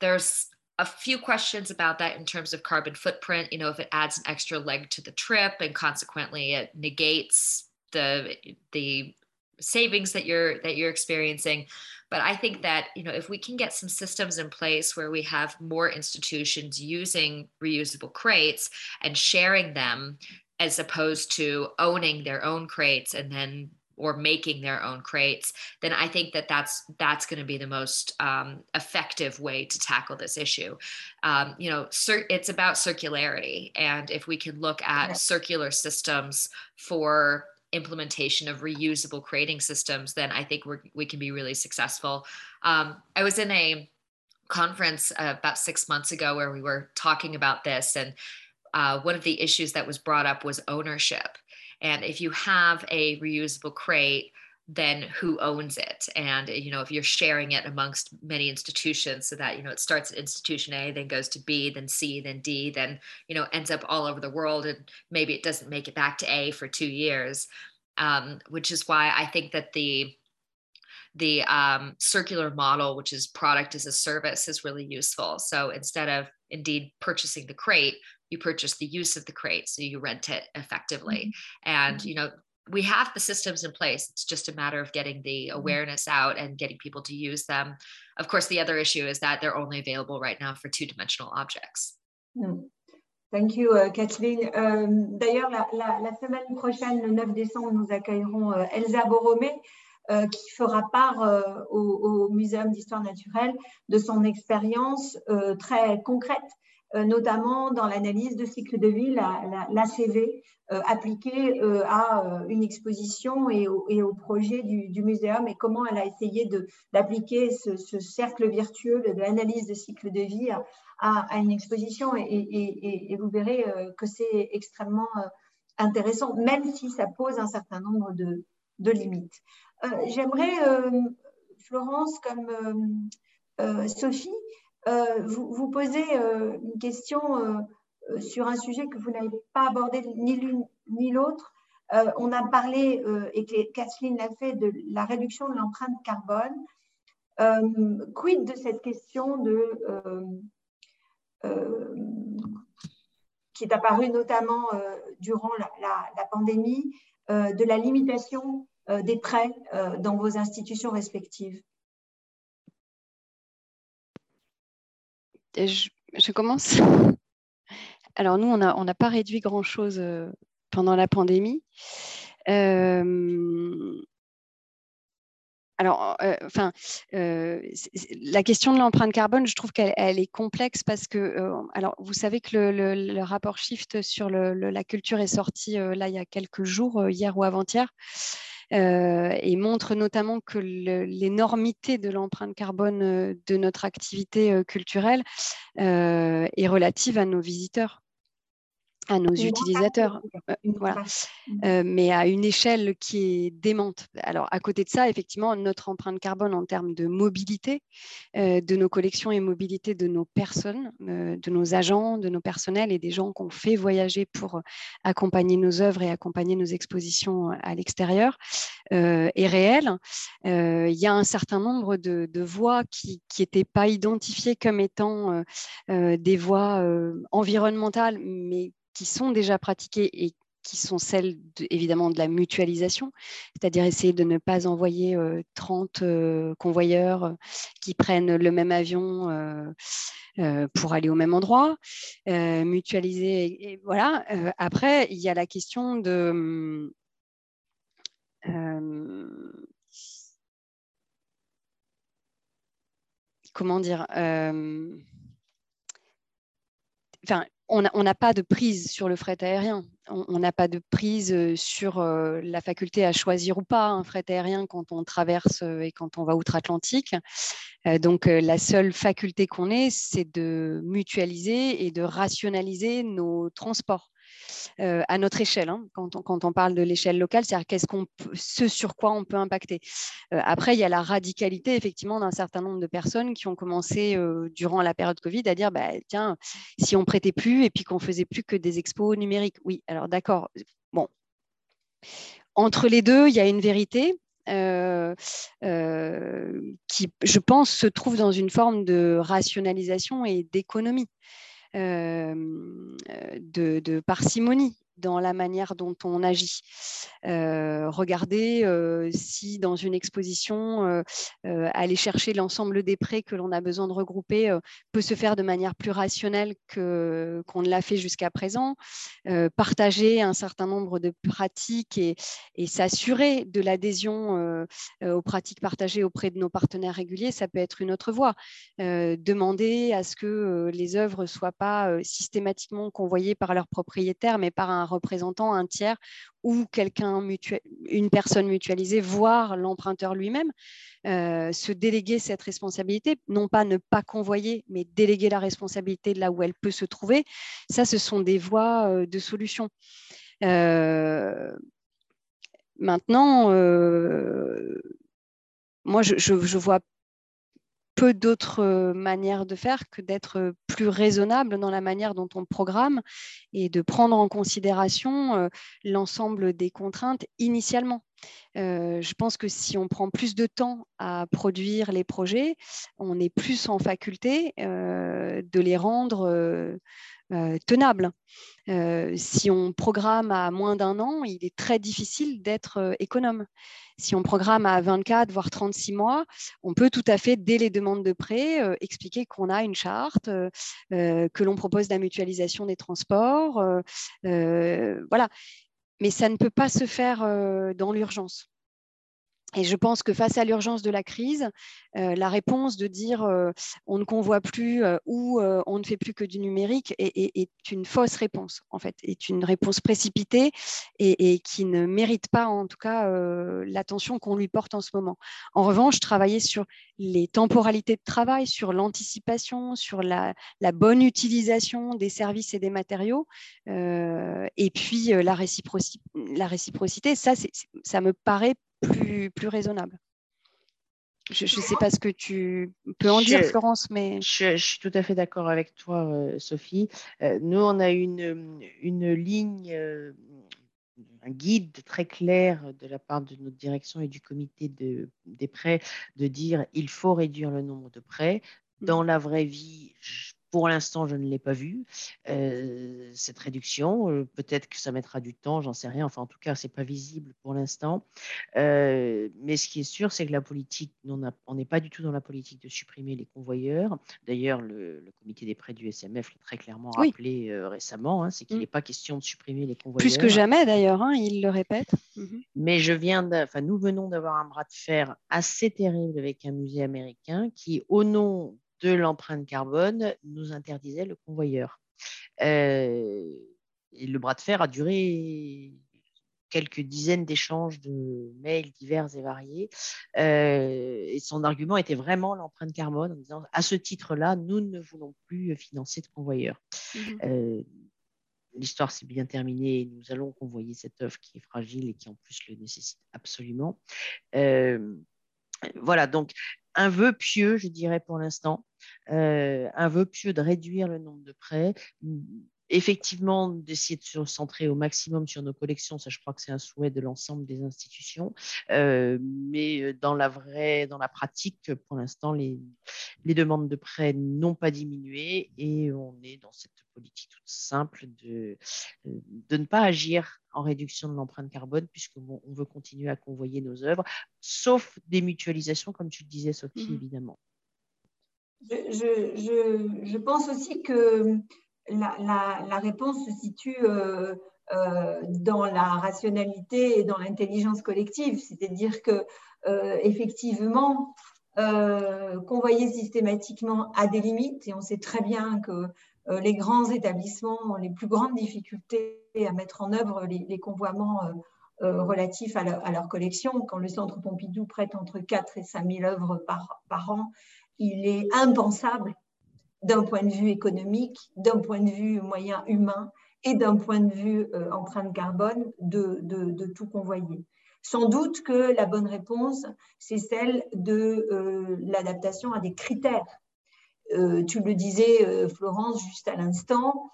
there's a few questions about that in terms of carbon footprint. You know, if it adds an extra leg to the trip and consequently it negates the the savings that you're that you're experiencing. But i think that you know if we can get some systems in place where we have more institutions using reusable crates and sharing them as opposed to owning their own crates and then or making their own crates then i think that that's that's going to be the most um, effective way to tackle this issue. Um, you know cir- it's about circularity. And if we can look at circular systems for implementation of reusable creating systems, then I think we we can be really successful. Um, I was in a conference uh, about six months ago where we were talking about this, and uh, one of the issues that was brought up was ownership. And if you have a reusable crate, then who owns it. And you know if you're sharing it amongst many institutions so that you know it starts at institution a then goes to b then c then d then you know ends up all over the world and maybe it doesn't make it back to a for two years um, which is why i think that the the um, circular model which is product as a service is really useful. So instead of indeed purchasing the crate you purchase the use of the crate so you rent it effectively. Mm-hmm. and you know we have the systems in place. It's just a matter of getting the mm-hmm. awareness out and getting people to use them. Of course, the other issue is that they're only available right now for two-dimensional objects. Mm. Thank you, uh, Kathleen. Euh, D'ailleurs, la, la, la, semaine prochaine, le 9 décembre, nous accueillerons euh, Elsa Boromé, euh, qui fera part au, au, Muséum d'histoire naturelle de son expérience très concrète notamment dans l'analyse de cycle de vie, l'ACV, la, euh, appliquée euh, à une exposition et au, et au projet du, du, muséum et comment elle a essayé d'appliquer ce, ce, cercle virtueux de l'analyse de cycle de vie à, une exposition. Et vous verrez que c'est extrêmement intéressant, même si ça pose un certain nombre de, limites. J'aimerais, Florence, comme Sophie, vous, vous, poser une question sur un sujet que vous n'avez pas abordé ni l'une ni l'autre. on a parlé, et Kathleen l'a fait, de la réduction de l'empreinte carbone. quid de cette question qui est apparu notamment euh, durant la, pandémie, euh, de la limitation euh, des prêts dans vos institutions respectives? Je, commence. Alors nous, on n'a pas réduit grand-chose pendant la pandémie. Alors, euh, enfin, euh, la question de l'empreinte carbone, je trouve qu'elle est complexe parce que, euh, alors, vous savez que le, rapport Shift sur la culture est sorti là il y a quelques jours, hier ou avant-hier, et montre notamment que l'énormité de l'empreinte carbone de notre activité culturelle est relative à nos visiteurs à nos utilisateurs, euh, voilà. Euh, mais à une échelle qui est démente. Alors, à côté de ça, effectivement, notre empreinte carbone en termes de mobilité euh, de nos collections et mobilité de nos personnes, de nos agents, de nos personnels et des gens qu'on fait voyager pour accompagner nos œuvres et accompagner nos expositions à l'extérieur est réelle. Il y a un certain nombre de, de voies qui n'étaient pas identifiées comme étant des voies environnementales, mais qui sont déjà pratiquées et qui sont celles évidemment de la mutualisation, c'est-à-dire essayer de ne pas envoyer 30 euh, euh, convoyeurs euh, qui prennent le même avion pour aller au même endroit, mutualiser. Voilà. après, il y a la question de comment dire enfin, on n'a pas de prise sur le fret aérien. On n'a pas de prise euh, sur euh, la faculté à choisir ou pas un fret aérien quand on traverse euh, et quand on va outre-Atlantique. donc la seule faculté qu'on ait, c'est de mutualiser et de rationaliser nos transports. Euh, à notre échelle, hein, quand, on, quand, on, parle de l'échelle locale, c'est-à-dire qu'est-ce qu'on ce sur quoi on peut impacter. Euh, après, il y a la radicalité effectivement d'un certain nombre de personnes qui ont commencé euh, durant la période Covid à dire, bah, tiens, si on prêtait plus et puis qu'on faisait plus que des expos numériques. Oui, alors d'accord. Bon, entre les deux, il y a une vérité. qui, je pense, se trouve dans une forme de rationalisation et d'économie. Euh, de, parcimonie dans la manière dont on agit. Euh, regardez euh, si dans une exposition, euh, aller chercher l'ensemble des prêts que l'on a besoin de regrouper peut se faire de manière plus rationnelle que, qu'on ne l'a fait jusqu'à présent. partager un certain nombre de pratiques et, et s'assurer de l'adhésion aux pratiques partagées auprès de nos partenaires réguliers, ça peut être une autre voie. demander à ce que les œuvres ne soient pas systématiquement convoyées par leurs propriétaires, mais par un représentant, un tiers ou quelqu'un, une personne mutualisée, voire l'emprunteur lui-même, euh, se déléguer cette responsabilité, non pas ne pas convoyer, mais déléguer la responsabilité là où elle peut se trouver. Ça, ce sont des voies euh, de solution. Euh, maintenant, moi, je vois peu d'autres euh, manières de faire que d'être euh, plus raisonnable dans la manière dont on programme et de prendre en considération euh, l'ensemble des contraintes initialement. je pense que si on prend plus de temps à produire les projets, on est plus en faculté de les rendre tenables. Si on programme à moins d'un an, il est très difficile d'être économe. Si on programme à 24, voire 36 mois, on peut tout à fait, dès les demandes de prêt, expliquer qu'on a une charte, que l'on propose la mutualisation des transports. voilà. Mais ça ne peut pas se faire dans l'urgence. Et je pense que face à l'urgence de la crise, euh, la réponse de dire euh, on ne convoit plus euh, ou on ne fait plus que du numérique est, une fausse réponse, en fait, est une réponse précipitée et, qui ne mérite pas, en tout cas, l'attention qu'on lui porte en ce moment. En revanche, travailler sur les temporalités de travail, sur l'anticipation, sur la, bonne utilisation des services et des matériaux, et puis la, réciprocité, ça, ça me paraît plus, plus raisonnable. Je ne sais pas ce que tu peux en dire, Florence, mais... Je, suis tout à fait d'accord avec toi, euh, Sophie. Euh, nous, on a une, une ligne, euh, un guide très clair de la part de notre direction et du comité de, des prêts de dire il faut réduire le nombre de prêts. Dans mmh. la vraie vie, je pour l'instant, je ne l'ai pas vu, euh, cette réduction. Euh, peut-être que ça mettra du temps, j'en sais rien. Enfin, en tout cas, ce n'est pas visible pour l'instant. Euh, mais ce qui est sûr, c'est que la politique, on n'est pas du tout dans la politique de supprimer les convoyeurs. D'ailleurs, le, comité des prêts du SMF l'a très clairement rappelé récemment, hein, c'est qu'il n'est mm. pas question de supprimer les convoyeurs. Plus que jamais, d'ailleurs, hein, il le répète. Mhm. Mais je viens enfin, nous venons d'avoir un bras de fer assez terrible avec un musée américain qui, au nom de l'empreinte carbone nous interdisait le convoyeur. Euh, et le bras de fer a duré quelques dizaines d'échanges de mails divers et variés. Euh, et son argument était vraiment l'empreinte carbone en disant à ce titre-là, nous ne voulons plus financer de convoyeurs. Mmh euh, l'histoire s'est bien terminée. Nous allons convoyer cette œuvre qui est fragile et qui en plus le nécessite absolument. Voilà, donc un vœu pieux, je dirais pour l'instant, euh, un vœu pieux de réduire le nombre de prêts, effectivement d'essayer de se centrer au maximum sur nos collections, ça je crois que c'est un souhait de l'ensemble des institutions, euh, mais euh, dans la vraie, dans la pratique, pour l'instant, les, les, demandes de prêts n'ont pas diminué et on est dans cette politique toute simple de, de ne pas agir en réduction de l'empreinte carbone puisqu'on on veut continuer à convoyer nos œuvres, sauf des mutualisations, comme tu le disais, Sophie, mmh évidemment. Je, je, je, pense aussi que la, réponse se situe euh, euh, dans la rationalité et dans l'intelligence collective, c'est-à-dire que euh, effectivement, convoyer systématiquement a des limites et on sait très bien que les grands établissements ont les plus grandes difficultés à mettre en œuvre les, convoiements relatifs à, leur, collection. Quand le Centre Pompidou prête entre 4 et 5 000 œuvres par an, il est impensable d'un point de vue économique, d'un point de vue moyen humain et d'un point de vue euh, empreinte carbone de, de, tout convoyer. Sans doute que la bonne réponse, c'est celle de euh, l'adaptation à des critères. Euh, tu le disais, Florence, juste à l'instant,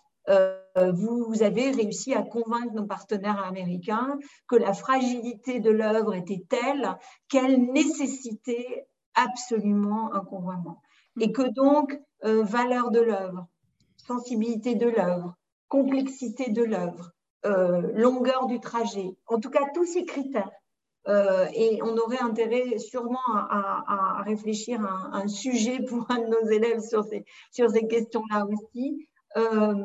vous, avez réussi à convaincre nos partenaires américains que la fragilité de l'œuvre était telle qu'elle nécessitait absolument un convoiement. Et que donc, euh, valeur de l'œuvre, sensibilité de l'œuvre, complexité de l'œuvre, euh, longueur du trajet, en tout cas tous ces critères. Euh, et on aurait intérêt sûrement à, réfléchir à un, sujet pour un de nos élèves sur ces, questions-là aussi,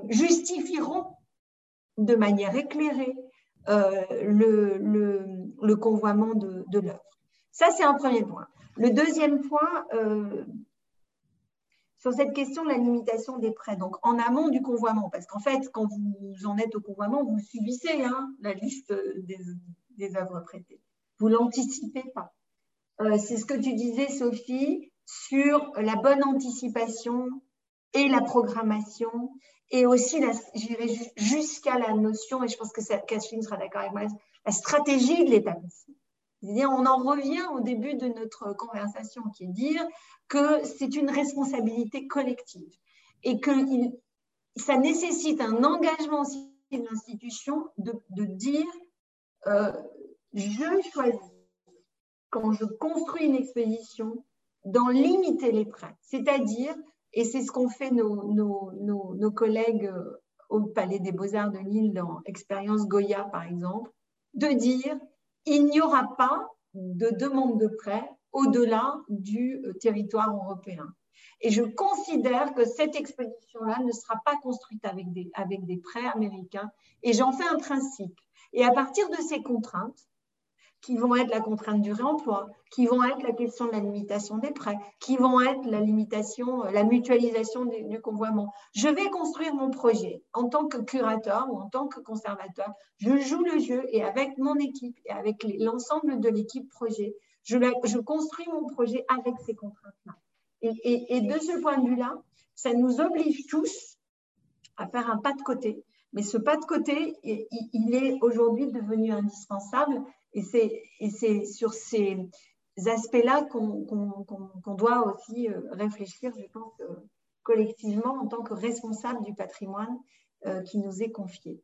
justifieront de manière éclairée le, convoiement de l'œuvre. Ça, c'est un premier point. Le deuxième point, sur cette question de la limitation des prêts, donc en amont du convoiement, parce qu'en fait, quand vous en êtes au convoiement, vous subissez hein, la liste des, œuvres prêtées. Vous l'anticipez pas. Euh, c'est ce que tu disais, Sophie, sur la bonne anticipation et la programmation, et aussi, j'irai jusqu'à la notion, et je pense que Catherine sera d'accord avec moi, la stratégie de l'établissement. On en revient au début de notre conversation, qui est dire que c'est une responsabilité collective et que ça nécessite un engagement aussi de l'institution de, dire euh, je choisis quand je construis une exposition d'en limiter les prêts, c'est-à-dire, et c'est ce qu'ont fait nos, nos, collègues au Palais des Beaux-Arts de Lille dans Expérience Goya, par exemple, de dire il n'y aura pas de demande de prêt au-delà du euh, territoire européen. Et je considère que cette exposition-là ne sera pas construite avec des, avec des prêts américains et j'en fais un principe. Et à partir de ces contraintes, qui vont être la contrainte du réemploi, qui vont être la question de la limitation des prêts, qui vont être la limitation, la mutualisation du, convoiement. Je vais construire mon projet en tant que curateur ou en tant que conservateur. Je joue le jeu et avec mon équipe et avec l'ensemble de l'équipe projet, je, construis mon projet avec ces contraintes-là. Et de ce point de vue-là, ça nous oblige tous à faire un pas de côté. Mais ce pas de côté, il est aujourd'hui devenu indispensable et c'est sur ces aspects-là qu'on doit aussi euh, réfléchir, je pense, euh, collectivement en tant que responsable du patrimoine euh, qui nous est confié.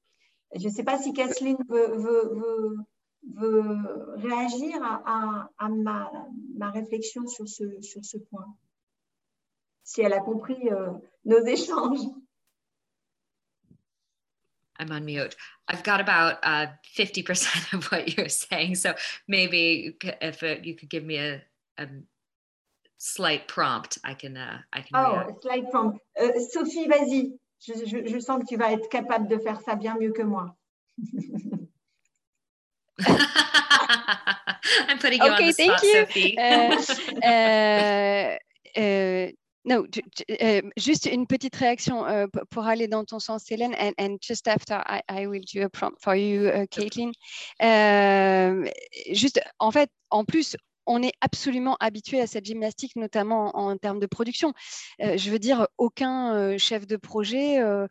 Je ne sais pas si Kathleen veut, réagir à, ma, réflexion sur ce point, si elle a compris nos échanges. I'm on mute. I've got about uh, 50% of what you're saying. So maybe if you could give me a, a slight prompt, I can. Uh, I can oh, a slight prompt. Uh, Sophie, vas-y. Je, je, je, sens que tu vas être capable de faire ça bien mieux que moi. I'm putting you okay, on the spot, Sophie. No, uh, juste une petite réaction uh, pour aller dans ton sens, Hélène, and, and just after I, I, will do a prompt for you, uh, Caitlin. Euh, juste, en fait, en plus, on est absolument habitué à cette gymnastique, notamment en, termes de production. Euh, je veux dire, aucun euh, chef de projet euh,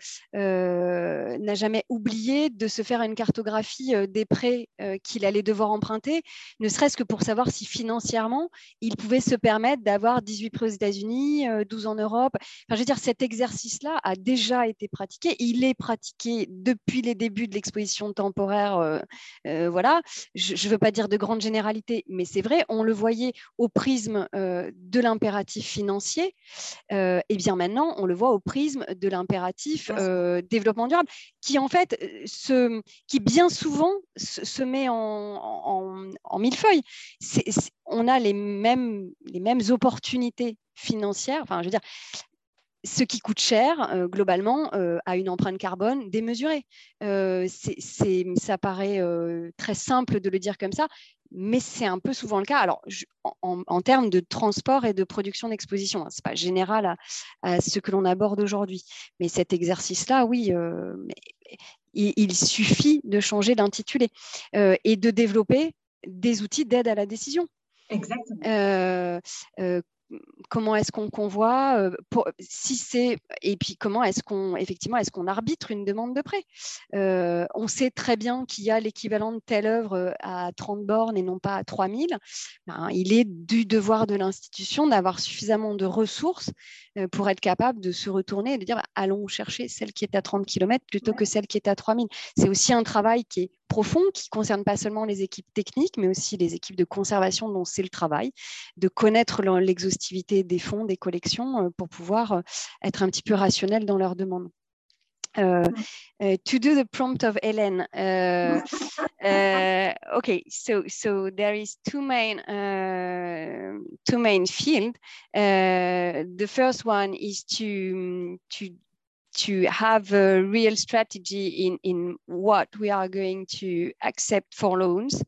n'a jamais oublié de se faire une cartographie des prêts qu'il allait devoir emprunter, ne serait-ce que pour savoir si financièrement, il pouvait se permettre d'avoir 18 prêts aux États-Unis, 12 en Europe. Enfin, je veux dire, cet exercice-là a déjà été pratiqué. Il est pratiqué depuis les débuts de l'exposition temporaire. voilà. Je ne veux pas dire de grande généralité, mais c'est vrai, le voyait au prisme euh, de l'impératif financier, et euh, eh bien maintenant, on le voit au prisme de l'impératif euh, développement durable, qui en fait, se, qui bien souvent se, met en, en, millefeuille. on a les mêmes, les mêmes opportunités financières. Enfin, je veux dire, ce qui coûte cher, globalement, a une empreinte carbone démesurée. ça paraît très simple de le dire comme ça, mais c'est un peu souvent le cas. Alors, en, termes de transport et de production d'exposition, hein, ce n'est pas général à, ce que l'on aborde aujourd'hui. Mais cet exercice-là, oui, euh, il, suffit de changer d'intitulé euh, et de développer des outils d'aide à la décision. Exactement. Euh, comment est-ce qu'on convoie euh, si c'est et puis comment est-ce qu'on effectivement est-ce qu'on arbitre une demande de prêt? Euh, on sait très bien qu'il y a l'équivalent de telle œuvre euh, à 30 bornes et non pas à 3000 ben, il est du devoir de l'institution d'avoir suffisamment de ressources pour être capable de se retourner et de dire allons chercher celle qui est à 30 km plutôt que celle qui est à 3000 c'est aussi un travail qui est profond qui concerne pas seulement les équipes techniques, mais aussi les équipes de conservation dont c'est le travail, de connaître l'exhaustivité des fonds, des collections, euh, pour pouvoir euh, être un petit peu rationnel dans leurs demandes. Uh, uh, to do the prompt of Helen. Uh, uh, okay, so so there is two main uh, two main field. Uh, the first one is to to to have a real strategy in, in what we are going to accept for loans,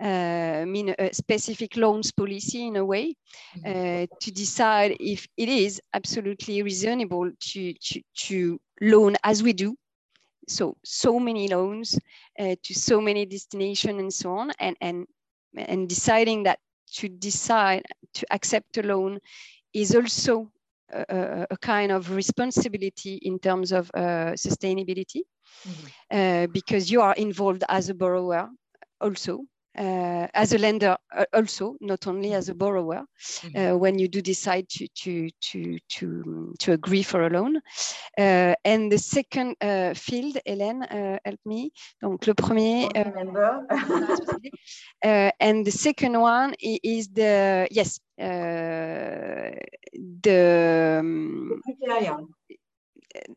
uh, mean a specific loans policy in a way, mm-hmm. uh, to decide if it is absolutely reasonable to, to, to loan as we do. So, so many loans uh, to so many destinations and so on, and, and, and deciding that to decide to accept a loan is also a, a, kind of responsibility in terms of uh, sustainability mm-hmm. uh, because you are involved as a borrower also uh, as a lender uh, also, not only as a borrower, mm-hmm. Uh, when you do decide to to to to, to agree for a loan. Uh, and the second field, Hélène, help me. Donc le premier. and the second one is the yes the. Um,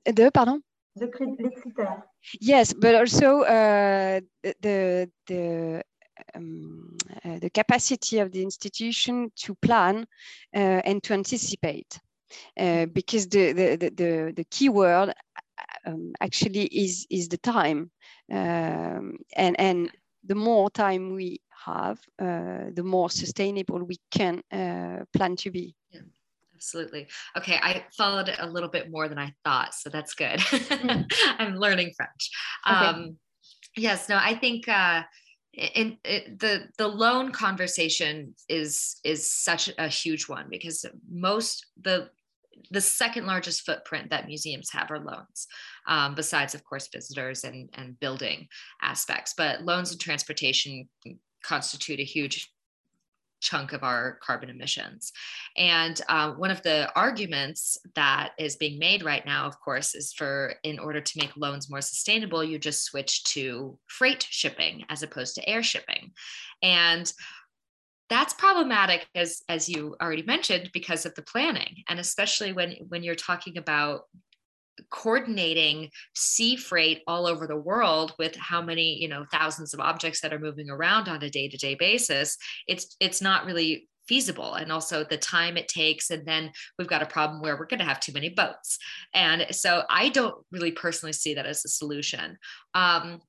the pardon. The, les critères. Yes, but also uh, the the um, uh, the capacity of the institution to plan uh, and to anticipate. Uh, because the, the, the, the, key word um, actually is, is the time. Um, and, and the more time we have, uh, the more sustainable we can uh, plan to be. Yeah, absolutely. Okay, I followed it a little bit more than I thought, so that's good. Mm. I'm learning French. Okay. Um, yes, no, I think uh, in, the the loan conversation is is such a huge one because most the the second largest footprint that museums have are loans, um, besides, of course, visitors and, and building aspects. But loans and transportation constitute a huge chunk of our carbon emissions. And uh, one of the arguments that is being made right now, of course, is for in order to make loans more sustainable, you just switch to freight shipping as opposed to air shipping. And that's problematic as as you already mentioned because of the planning and especially when when you're talking about coordinating sea freight all over the world with how many you know thousands of objects that are moving around on a day-to-day basis it's it's not really feasible. And also the time it takes and then we've got a problem where we're going to have too many boats. And so i don't really personally see that as a solution. Um,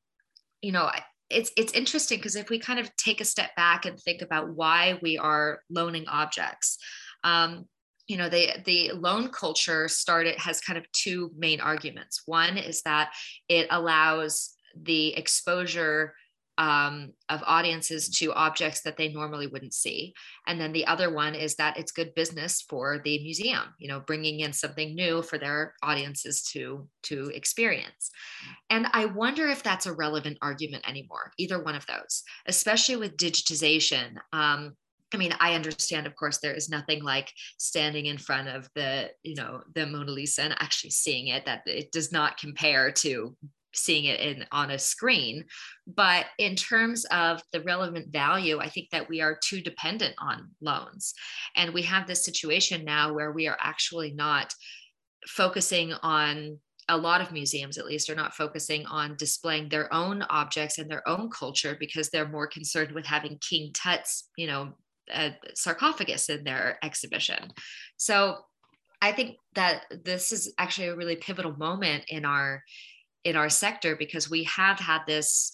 you know it's it's interesting because if we kind of take a step back and think about why we are loaning objects um, you know the the loan culture started has kind of two main arguments one is that it allows the exposure um, of audiences to objects that they normally wouldn't see. And then the other one is that it's good business for the museum, you know, bringing in something new for their audiences to, to experience. And I wonder if that's a relevant argument anymore, either one of those, especially with digitization. Um, I mean, I understand, of course, there is nothing like standing in front of the, you know, the Mona Lisa and actually seeing it, that it does not compare to seeing it in on a screen. But in terms of the relevant value i think that we are too dependent on loans. And we have this situation now where we are actually not focusing on a lot of museums at least are not focusing on displaying their own objects and their own culture because they're more concerned with having king tut's you know a sarcophagus in their exhibition. So i think that this is actually a really pivotal moment in our in our sector because we have had this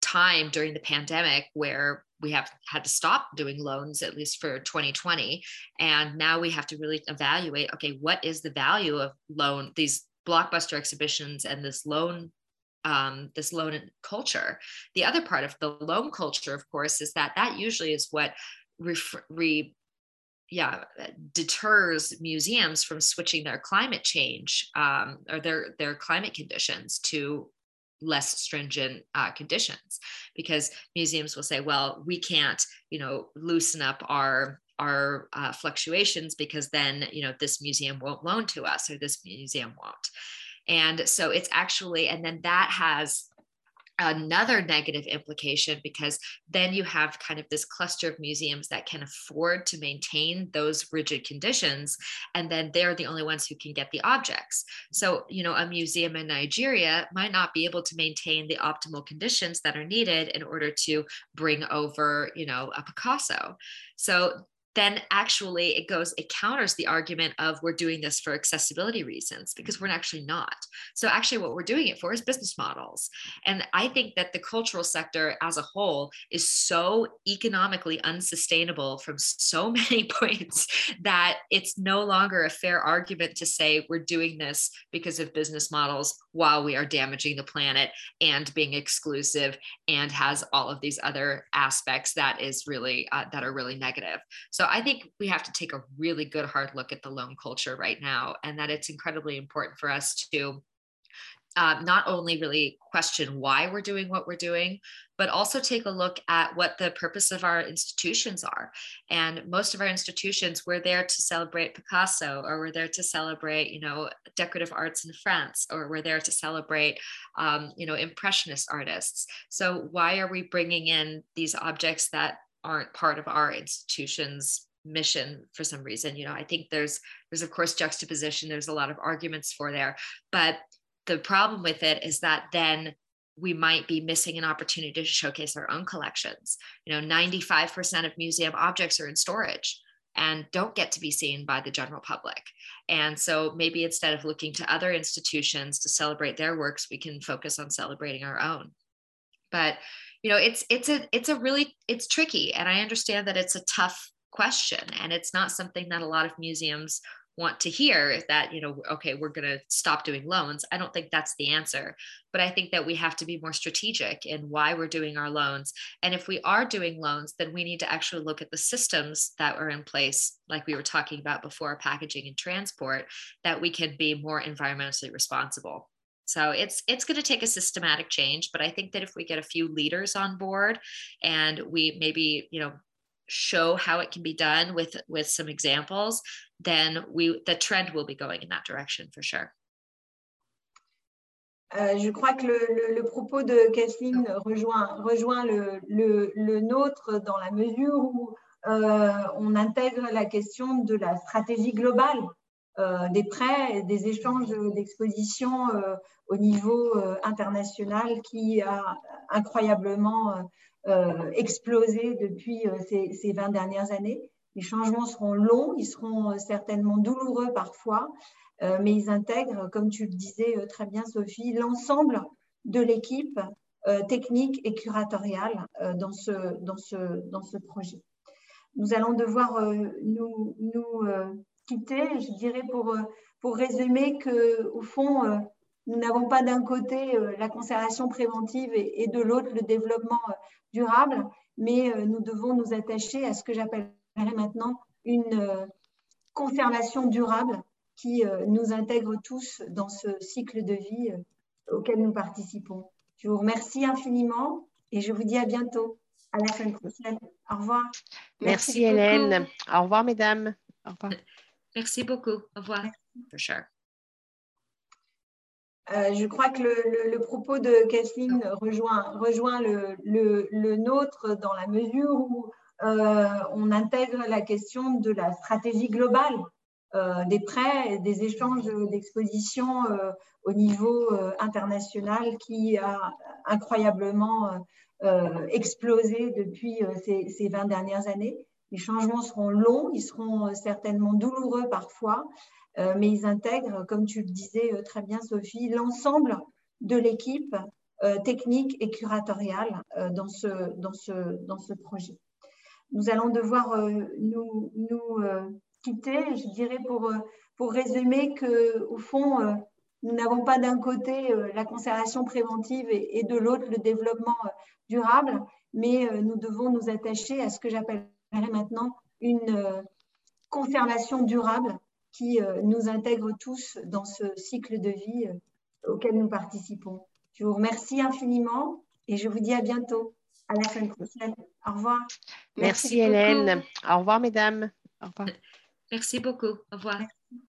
time during the pandemic where we have had to stop doing loans at least for 2020 and now we have to really evaluate okay what is the value of loan these blockbuster exhibitions and this loan um, this loan culture. The other part of the loan culture of course is that that usually is what re- re- yeah deters museums from switching their climate change um, or their their climate conditions to less stringent uh, conditions. Because museums will say well we can't you know loosen up our our uh, fluctuations because then you know this museum won't loan to us or this museum won't and so it's actually and then that has another negative implication because then you have kind of this cluster of museums that can afford to maintain those rigid conditions. And then they're the only ones who can get the objects. So you know a museum in nigeria might not be able to maintain the optimal conditions that are needed in order to bring over you know a picasso. So then actually it goes, it counters the argument of we're doing this for accessibility reasons because we're mm-hmm. actually not. So, actually, what we're doing it for is business models. And I think that the cultural sector as a whole is so economically unsustainable from so many points that it's no longer a fair argument to say we're doing this because of business models while we are damaging the planet and being exclusive and has all of these other aspects that is really uh, that are really negative. So i think we have to take a really good hard look at the loan culture right now and that it's incredibly important for us to uh, not only really question why we're doing what we're doing, but also take a look at what the purpose of our institutions are. And most of our institutions, we're there to celebrate Picasso, or we're there to celebrate, you know, decorative arts in France, or we're there to celebrate, um, you know, impressionist artists. So why are we bringing in these objects that aren't part of our institutions mission for some reason you know i think there's there's of course juxtaposition there's a lot of arguments for there but the problem with it is that then we might be missing an opportunity to showcase our own collections. You know, 95% of museum objects are in storage and don't get to be seen by the general public. And so maybe instead of looking to other institutions to celebrate their works, we can focus on celebrating our own. But you know it's it's a it's a really it's tricky and i understand that it's a tough question and it's not something that a lot of museums want to hear that you know okay we're going to stop doing loans i don't think that's the answer. But i think that we have to be more strategic in why we're doing our loans. And if we are doing loans then we need to actually look at the systems that are in place like we were talking about before packaging and transport that we can be more environmentally responsible. So it's it's going to take a systematic change, but I think that if we get a few leaders on board and we maybe you know show how it can be done with with some examples, then we the trend will be going in that direction for sure. Je crois que le, propos de Kathleen rejoint, le, le, nôtre dans la mesure où euh, on intègre la question de la stratégie globale euh, des prêts, des échanges d'expositions euh, au niveau international qui a incroyablement explosé depuis ces, ces, 20 dernières années. Les changements seront longs, ils seront certainement douloureux parfois, mais ils intègrent, comme tu le disais très bien Sophie, l'ensemble de l'équipe technique et curatoriale dans, ce, dans, ce, dans ce projet. Nous allons devoir nous, nous je dirais pour, euh, pour résumer qu'au fond, euh, nous n'avons pas d'un côté euh, la conservation préventive et, de l'autre le développement durable, mais nous devons nous attacher à ce que maintenant une conservation durable qui nous intègre tous dans ce cycle de vie auquel nous participons. Je vous remercie infiniment et je vous dis à bientôt. À la semaine prochaine. Au revoir. Merci, Merci Hélène. Au revoir, mesdames. Au revoir. Merci beaucoup. Au revoir. For sure. Euh, je crois que le, le, propos de Kathleen rejoint, rejoint le, le, nôtre dans la mesure où euh, on intègre la question de la stratégie globale euh, des prêts, des échanges d'expositions euh, au niveau euh, international qui a incroyablement explosé depuis ces, ces 20 dernières années. Les changements seront longs, ils seront euh, certainement douloureux parfois, euh, mais ils intègrent, comme tu le disais euh, très bien Sophie, l'ensemble de l'équipe technique et curatoriale dans ce projet. Nous allons devoir nous, nous quitter, je dirais, pour, pour résumer qu'au fond, nous n'avons pas d'un côté la conservation préventive et, de l'autre le développement durable, mais nous devons nous attacher à ce que j'appelle maintenant une euh, conservation durable qui euh, nous intègre tous dans ce cycle de vie euh, auquel nous participons. Je vous remercie infiniment et je vous dis à bientôt. À la semaine prochaine. Au revoir. Merci, Hélène. Au revoir, mesdames. Au revoir. Merci beaucoup. Au revoir.